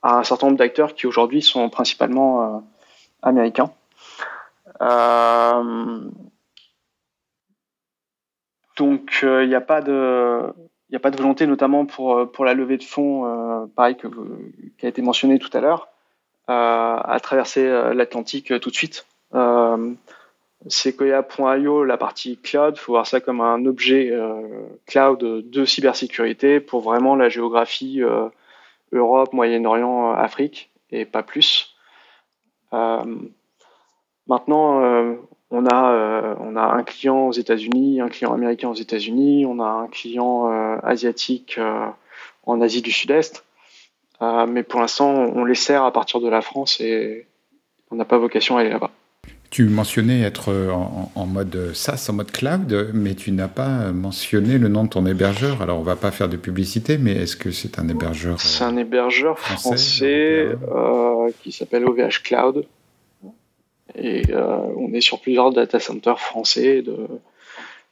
à un certain nombre d'acteurs qui aujourd'hui sont principalement américains. Euh, donc il n'y a pas de n'y a pas de volonté, notamment pour, euh, pour la levée de fonds, euh, pareil que qui a été mentionné tout à l'heure, euh, à traverser l'Atlantique tout de suite. Sequoia.io, la partie cloud, faut voir ça comme un objet cloud de cybersécurité pour vraiment la géographie Europe, Moyen-Orient, Afrique et pas plus. maintenant, on a, euh, on a un client aux États-Unis, un client américain aux États-Unis, on a un client euh, asiatique euh, en Asie du Sud-Est. mais pour l'instant, on les sert à partir de la France et on n'a pas vocation à aller là-bas. Tu mentionnais être en, mode SaaS, en mode cloud, mais tu n'as pas mentionné le nom de ton hébergeur. Alors, on va pas faire de publicité, mais est-ce que c'est un hébergeur C'est un hébergeur français, euh, qui s'appelle OVH Cloud. Et euh, on est sur plusieurs data centers français de,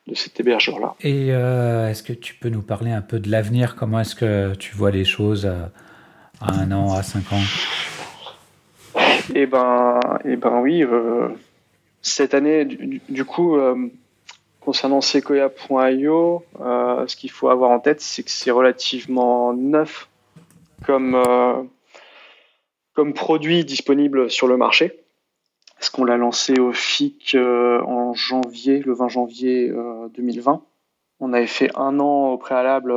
de cet hébergeur-là. Et euh, est-ce que tu peux nous parler un peu de l'avenir? Comment est-ce que tu vois les choses à, un an, à cinq ans? Eh ben, eh ben oui cette année, du, coup, euh, concernant Sequoia.io, euh, ce qu'il faut avoir en tête, c'est que c'est relativement neuf comme, euh, comme produit disponible sur le marché. Parce qu'on l'a lancé au FIC en janvier, le 20 janvier 2020. On avait fait un an au préalable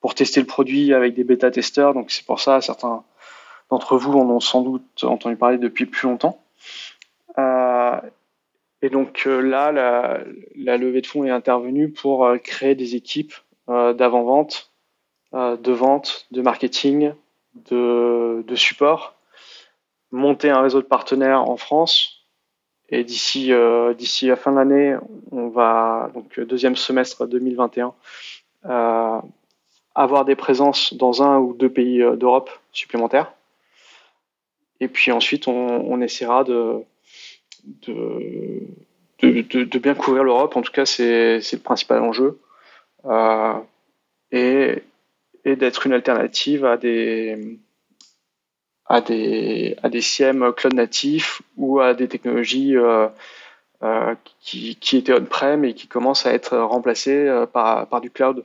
pour tester le produit avec des bêta-testeurs. Donc c'est pour ça, certains d'entre vous en ont sans doute entendu parler depuis plus longtemps. Euh, et donc euh, là, la, levée de fonds est intervenue pour euh, créer des équipes d'avant-vente, de vente, de marketing, de, support, monter un réseau de partenaires en France. Et d'ici d'ici la fin de l'année, on va donc deuxième semestre 2021 avoir des présences dans un ou deux pays d'Europe supplémentaires. Et puis ensuite, on essaiera de, bien couvrir l'Europe. En tout cas, c'est le principal enjeu. Euh, et, et d'être une alternative à des, à des, à CIEM cloud natifs ou à des technologies euh, euh, qui, étaient on-prem et qui commencent à être remplacées par, par du cloud.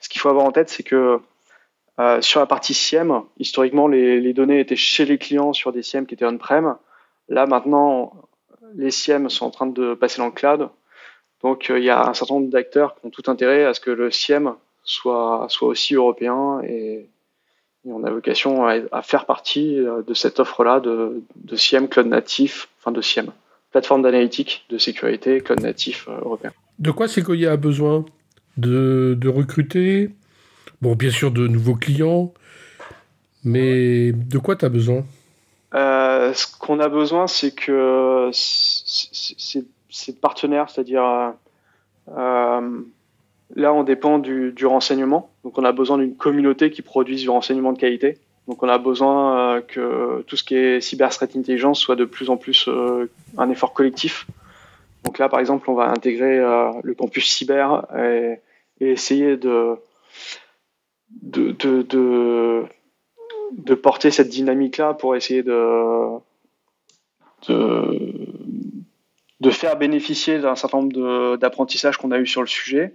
Ce qu'il faut avoir en tête, c'est que sur la partie SIEM, historiquement, les, données étaient chez les clients sur des SIEM qui étaient on-prem. Là, maintenant, les SIEM sont en train de passer dans le cloud. Donc euh, il y a un certain nombre d'acteurs qui ont tout intérêt à ce que le SIEM soit, soit aussi européen et, on a vocation à, faire partie euh, de cette offre-là de, de SIEM cloud natif, enfin de SIEM, plateforme d'analytique de sécurité cloud natif euh, européen. De quoi Sequoia a besoin? De, de recruter? Bon, bien sûr, de nouveaux clients, mais de quoi tu as besoin? Euh, ce qu'on a besoin, c'est que ces partenaires, c'est-à-dire euh, là, on dépend du, renseignement. Donc, on a besoin d'une communauté qui produise du renseignement de qualité. Donc, on a besoin euh, que tout ce qui est cyber threat intelligence soit de plus en plus un effort collectif. Donc là, par exemple, on va intégrer le campus cyber et, essayer de, de, de de porter cette dynamique-là pour essayer de, de, faire bénéficier d'un certain nombre d'apprentissages qu'on a eu sur le sujet euh,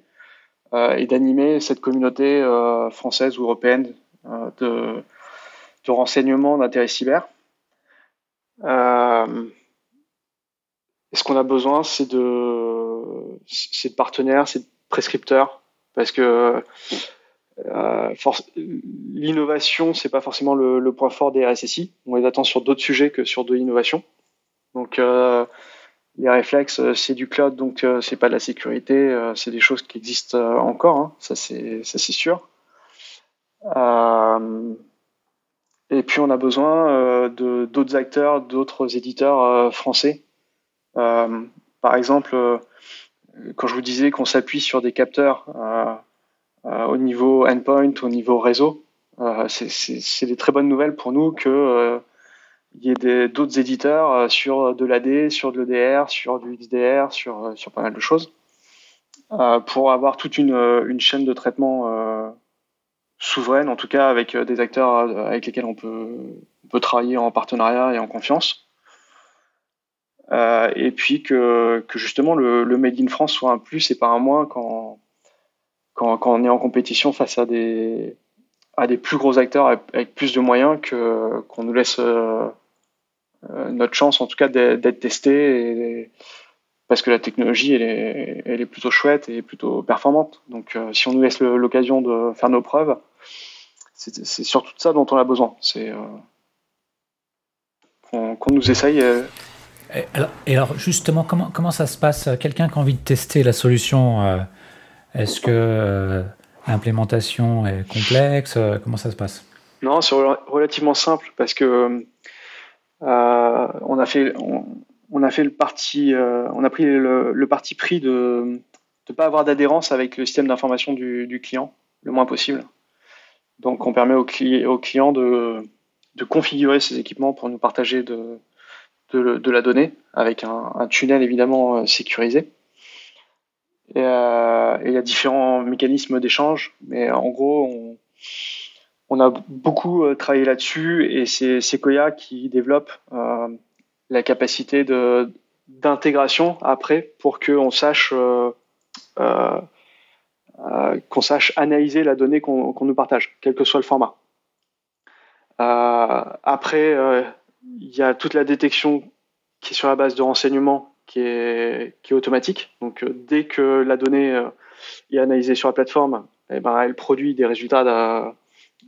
et d'animer cette communauté euh, française ou européenne euh, de, de renseignement d'intérêt cyber. ce qu'on a besoin, c'est de, partenaires, c'est de prescripteurs, parce que euh, l'innovation, c'est pas forcément le, point fort des RSSI. On les attend sur d'autres sujets que sur de l'innovation. Donc, euh, les réflexes, euh, c'est du cloud, donc c'est pas de la sécurité, c'est des choses qui existent encore. Hein. ça, c'est sûr. et puis, on a besoin d'autres acteurs, d'autres éditeurs français. par exemple, quand je vous disais qu'on s'appuie sur des capteurs euh, au niveau endpoint, au niveau réseau. Euh, c'est des très bonnes nouvelles pour nous que euh, il y ait d'autres éditeurs sur de l'AD, sur de l'EDR, sur du XDR, sur, sur pas mal de choses, pour avoir toute une, une chaîne de traitement souveraine, en tout cas avec des acteurs avec lesquels on peut, on peut travailler en partenariat et en confiance. et puis que, que justement le, Made in France soit un plus et pas un moins quand, quand, on est en compétition face à des, à des plus gros acteurs avec, plus de moyens qu'on nous laisse euh, euh, notre chance en tout cas d'être testé parce que la technologie elle est, elle est plutôt chouette et plutôt performante. Donc euh, si on nous laisse l'occasion de faire nos preuves c'est surtout de ça dont on a besoin. C'est qu'on nous essaye et alors, et alors, justement comment, comment ça se passe? Quelqu'un qui a envie de tester la solution est-ce que euh, l'implémentation est complexe? Euh, Comment ça se passe? Non, c'est relativement simple parce que euh, on a pris le, parti pris de ne pas avoir d'adhérence avec le système d'information du, client le moins possible. Donc, on permet au, client de, configurer ses équipements pour nous partager de, la donnée avec un, tunnel évidemment sécurisé. Et, il y a différents mécanismes d'échange, mais en gros, on, on a beaucoup euh, travaillé là-dessus et c'est Sequoia qui développe euh, la capacité d'intégration après pour qu'on sache euh, qu'on sache analyser la donnée qu'on nous partage, quel que soit le format. après, il y a toute la détection qui est sur la base de renseignements qui est, qui est automatique. Donc, dès que la donnée est analysée sur la plateforme, eh ben, elle produit des résultats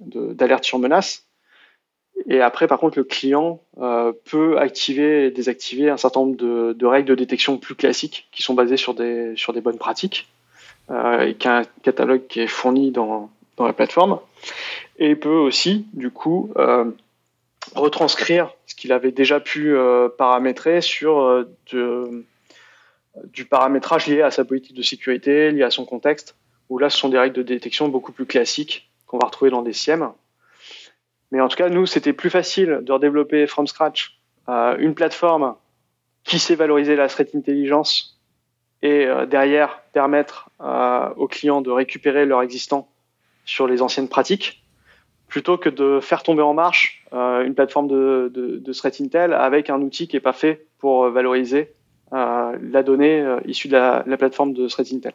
d'alerte sur menace. Et après, par contre, le client euh, peut activer et désactiver un certain nombre de, règles de détection plus classiques qui sont basées sur des, bonnes pratiques euh, et qu'un catalogue qui est fourni dans, la plateforme. Et peut aussi, du coup, euh, retranscrire ce qu'il avait déjà pu paramétrer sur du paramétrage lié à sa politique de sécurité, lié à son contexte, où là, ce sont des règles de détection beaucoup plus classiques qu'on va retrouver dans des SIEM. Mais en tout cas, nous, c'était plus facile de redévelopper from scratch euh, une plateforme qui sait valoriser la threat intelligence et euh, derrière permettre euh, aux clients de récupérer leur existant sur les anciennes pratiques, plutôt que de faire tomber en marche une plateforme de, de, threat intel avec un outil qui n'est pas fait pour valoriser la donnée issue de la, la plateforme de threat intel.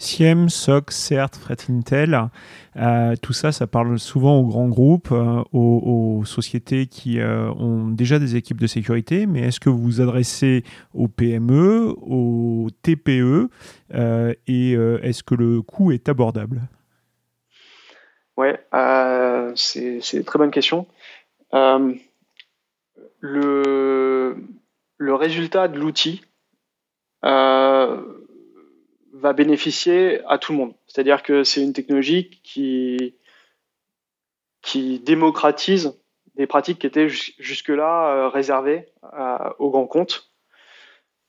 SIEM, SOC, CERT, Threat Intel, euh, tout ça, ça parle souvent aux grands groupes, euh, aux, sociétés qui euh, ont déjà des équipes de sécurité, mais est-ce que vous vous adressez aux PME, aux TPE, et est-ce que le coût est abordable? Ouais, c'est une très bonne question. le résultat de l'outil, va bénéficier à tout le monde. C'est-à-dire que c'est une technologie qui, qui démocratise des pratiques qui étaient jusque-là euh, réservées euh, aux grands comptes.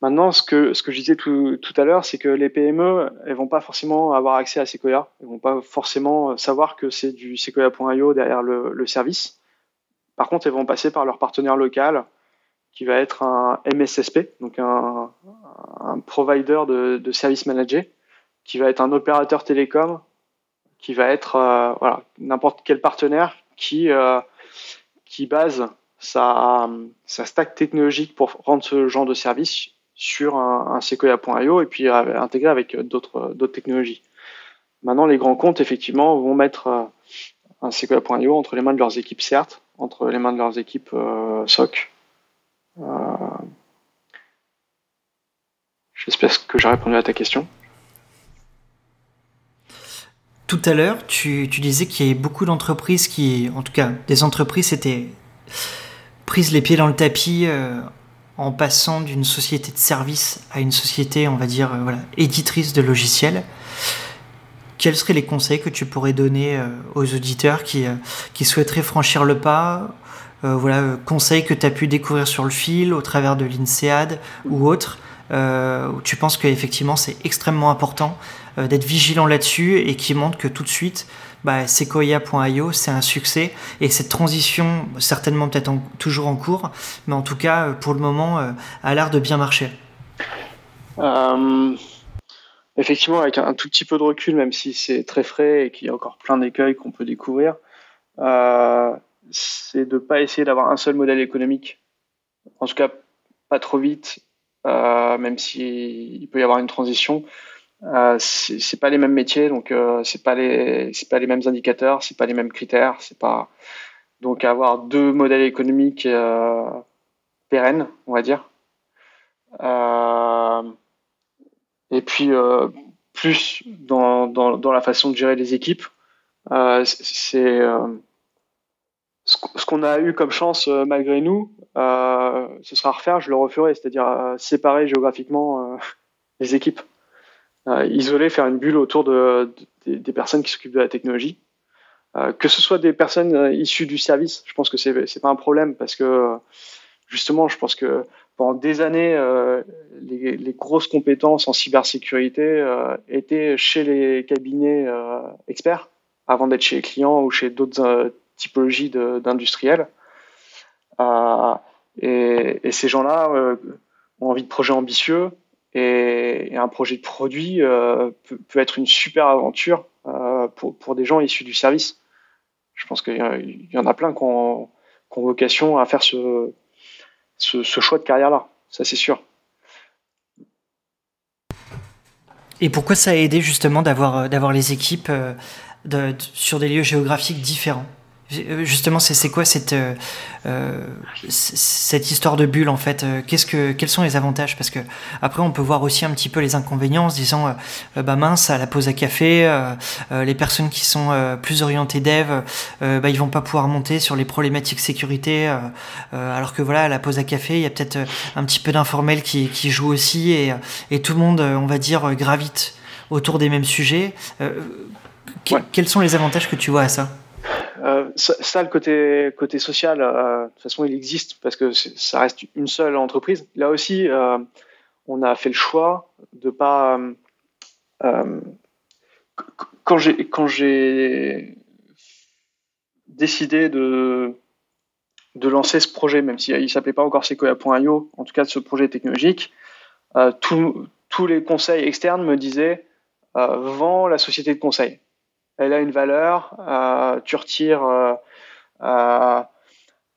Maintenant, ce que, je disais tout, à l'heure, c'est que les PME, elles vont pas forcément avoir accès à Sequoia. Elles vont pas forcément savoir que c'est du Sequoia.io derrière le, service. Par contre, elles vont passer par leur partenaire local, qui va être un MSSP, donc un, un provider de, de service manager, qui va être un opérateur télécom, qui va être euh, voilà, n'importe quel partenaire qui, euh, qui base sa, sa stack technologique pour rendre ce genre de service sur un, un Sequoia.io et puis euh, intégrer avec d'autres technologies. Maintenant, les grands comptes, effectivement, vont mettre un Sequoia.io entre les mains de leurs équipes CERT, entre les mains de leurs équipes SOC. J'espère que j'ai répondu à ta question. Tout à l'heure, tu, disais qu'il y avait beaucoup d'entreprises qui, en tout cas, des entreprises étaient prises les pieds dans le tapis euh, en passant d'une société de service à une société, on va dire, euh, voilà, éditrice de logiciels. Quels seraient les conseils que tu pourrais donner euh, aux auditeurs qui souhaiteraient franchir le pas voilà, conseils que tu as pu découvrir sur le fil au travers de l'INSEAD ou autre euh, tu penses qu'effectivement c'est extrêmement important euh, d'être vigilant là-dessus et qui montre que tout de suite, bah, Sequoia.io, c'est un succès et cette transition, certainement peut-être toujours en cours, mais en tout cas, euh, pour le moment, a l'air de bien marcher. effectivement, avec un, tout petit peu de recul, même si c'est très frais et qu'il y a encore plein d'écueils qu'on peut découvrir, c'est de ne pas essayer d'avoir un seul modèle économique. En tout cas, pas trop vite euh, même s'il peut y avoir une transition. Euh, c'est pas les mêmes métiers, donc euh, c'est pas les pas les mêmes indicateurs, c'est pas les mêmes critères, c'est pas donc avoir deux modèles économiques euh, pérennes, on va dire. Euh, et puis plus dans, dans, dans, la façon de gérer les équipes, c'est ce qu'on a eu comme chance euh, malgré nous, euh, ce sera à refaire, je le referai, c'est-à-dire euh, séparer géographiquement les équipes, isoler, faire une bulle autour de, des personnes qui s'occupent de la technologie, que ce soit des personnes issues du service, je pense que c'est c'est pas un problème parce que justement, je pense que pendant des années, les, grosses compétences en cybersécurité étaient chez les cabinets experts avant d'être chez les clients ou chez d'autres typologies d'industriels. Et, et, ces gens-là ont envie de projets ambitieux et, un projet de produit euh, peut, être une super aventure euh, pour, des gens issus du service. Je pense qu'il y, en a plein qui ont, vocation à faire ce, ce, choix de carrière-là, ça c'est sûr. Et pourquoi ça a aidé justement d'avoir les équipes sur des lieux géographiques différents? euh, justement, c'est quoi cette, euh, euh, cette histoire de bulle en fait Qu'est-ce que, Quels sont les avantages? Parce que après, on peut voir aussi un petit peu les inconvénients en se disant bah mince, à la pause à café, les personnes qui sont plus orientées dev, bah, ils vont pas pouvoir monter sur les problématiques sécurité, alors que voilà, à la pause à café, il y a peut-être un petit peu d'informel qui, qui joue aussi et, et tout le monde, on va dire, gravite autour des mêmes sujets. Quels sont les avantages que tu vois à ça? Euh, ça, le côté, social, euh, de toute façon, il existe parce que ça reste une seule entreprise. Là aussi, euh, on a fait le choix de pas. quand j'ai décidé de de lancer ce projet, même s'il ne s'appelait pas encore Sequoia.io, en tout cas ce projet technologique, tous les conseils externes me disaient vends la société de conseil elle a une valeur, euh, euh, euh,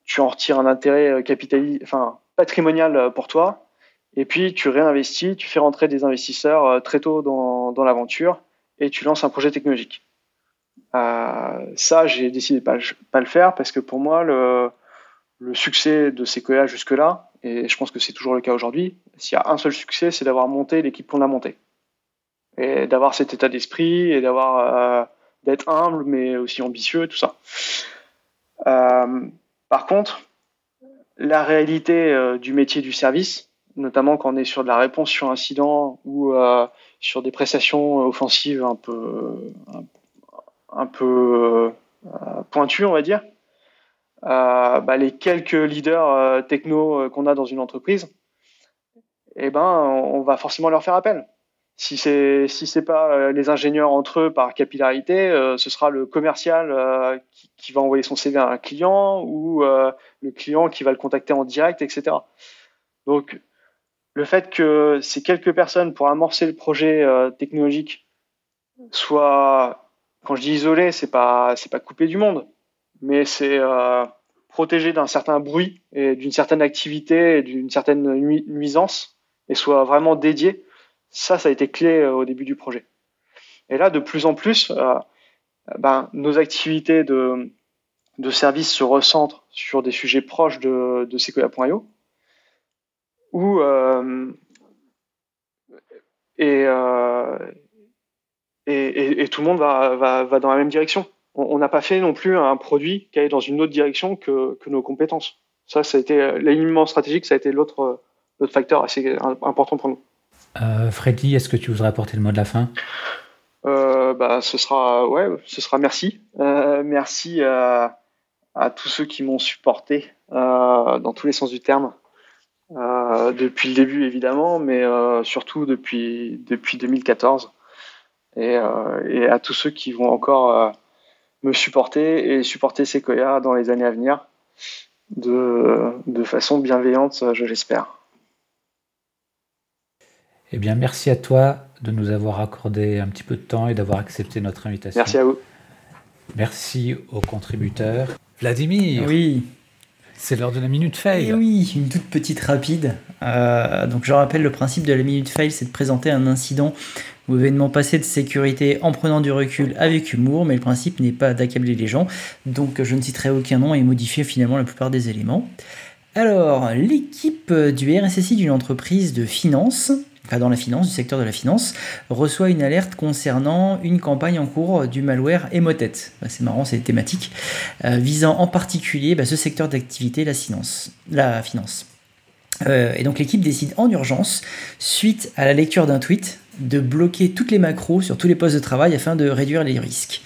tu en retires un intérêt capital, enfin patrimonial pour toi, et puis tu réinvestis, tu fais rentrer des investisseurs très tôt dans, l'aventure et tu lances un projet technologique. ça, j'ai décidé de pas, pas le faire parce que pour moi, le, succès de Sequoia jusque-là, et je pense que c'est toujours le cas aujourd'hui, s'il y a un seul succès, c'est d'avoir monté l'équipe qu'on a montée. Et d'avoir cet état d'esprit et d'avoir d'être humble, mais aussi ambitieux, tout ça. Euh, par contre, la réalité euh, du métier du service, notamment quand on est sur de la réponse sur incident ou euh, sur des prestations offensives un peu, un, pointues, on va dire, bah, les quelques leaders techno qu'on a dans une entreprise, eh ben, on va forcément leur faire appel. Si c'est si c'est pas euh, les ingénieurs entre eux par capillarité, euh, ce sera le commercial euh, qui, va envoyer son CV à un client ou le client qui va le contacter en direct, etc. Donc le fait que ces quelques personnes pour amorcer le projet technologique soient, quand je dis isolé, c'est pas c'est pas coupé du monde, mais c'est protégé d'un certain bruit et d'une certaine activité et d'une certaine nuisance et soit vraiment dédié ça, ça a été clé euh, au début du projet. Et là, de plus en plus, euh, ben, nos activités de, service se recentrent sur des sujets proches de, de où euh, et, tout le monde va dans la même direction. On n'a pas fait non plus un produit qui allait dans une autre direction que, que nos compétences. Ça, ça a été l'alignement stratégique, ça a été l'autre facteur assez important pour nous. Euh, Freddy, est-ce que tu voudrais apporter le mot de la fin? Euh, bah, ce sera ouais, ce sera merci, euh, merci à, tous ceux qui m'ont supporté dans tous les sens du terme. Depuis le début évidemment, mais surtout depuis depuis 2014 et, à tous ceux qui vont encore me supporter et supporter Sequoia dans les années à venir de façon bienveillante, je l'espère. Eh bien, merci à toi de nous avoir accordé un petit peu de temps et d'avoir accepté notre invitation. Merci à vous. Merci aux contributeurs. Vladimir Oui. C'est l'heure de la minute fail. Et eh oui, une toute petite rapide. Euh, donc je rappelle, le principe de la minute fail, c'est de présenter un incident ou événement passé de sécurité en prenant du recul avec humour, mais le principe n'est pas d'accabler les gens. Donc je ne citerai aucun nom et modifier finalement la plupart des éléments. Alors, l'équipe du RSSI d'une entreprise de finance dans la finance, du secteur de la finance, reçoit une alerte concernant une campagne en cours du malware Emotet. Bah, c'est marrant, c'est thématique, euh, visant en particulier bah, ce secteur d'activité, la. La finance. et donc l'équipe décide en urgence, suite à la lecture d'un tweet, de bloquer toutes les macros sur tous les postes de travail afin de réduire les risques.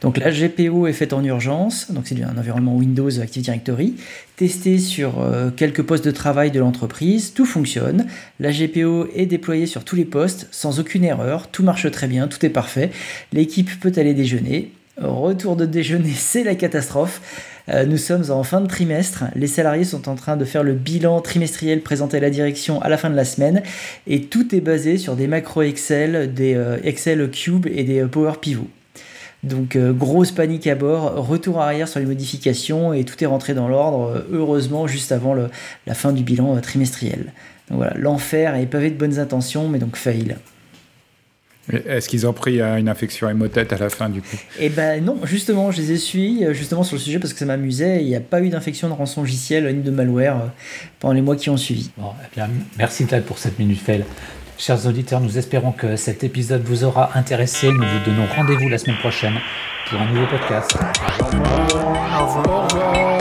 Donc la GPO est faite en urgence, donc c'est un environnement Windows Active Directory, testé sur euh, quelques postes de travail de l'entreprise, tout fonctionne, la GPO est déployée sur tous les postes sans aucune erreur, tout marche très bien, tout est parfait, l'équipe peut aller déjeuner, retour de déjeuner c'est la catastrophe, euh, nous sommes en fin de trimestre. Les salariés sont en train de faire le bilan trimestriel présenté à la direction à la fin de la semaine. Et tout est basé sur des macros Excel, des euh, Excel Cube et des euh, Power Pivot. Donc grosse panique à bord, retour arrière sur les modifications et tout est rentré dans l'ordre, heureusement juste avant la fin du bilan trimestriel. Donc voilà, l'enfer est pavé de bonnes intentions, mais donc fail. Est-ce qu'ils ont pris euh, une infection hémotète à la fin du coup? Eh ben non, justement, je les ai suivis euh, justement sur le sujet parce que ça m'amusait. Il n'y a pas eu d'infection de rançon logiciel ni de malware euh, pendant les mois qui ont suivi. Bon, eh bien, merci Vlad pour cette minute fail. Chers auditeurs, nous espérons que cet épisode vous aura intéressé. Nous vous donnons rendez-vous la semaine prochaine pour un nouveau podcast. Au revoir. Au revoir.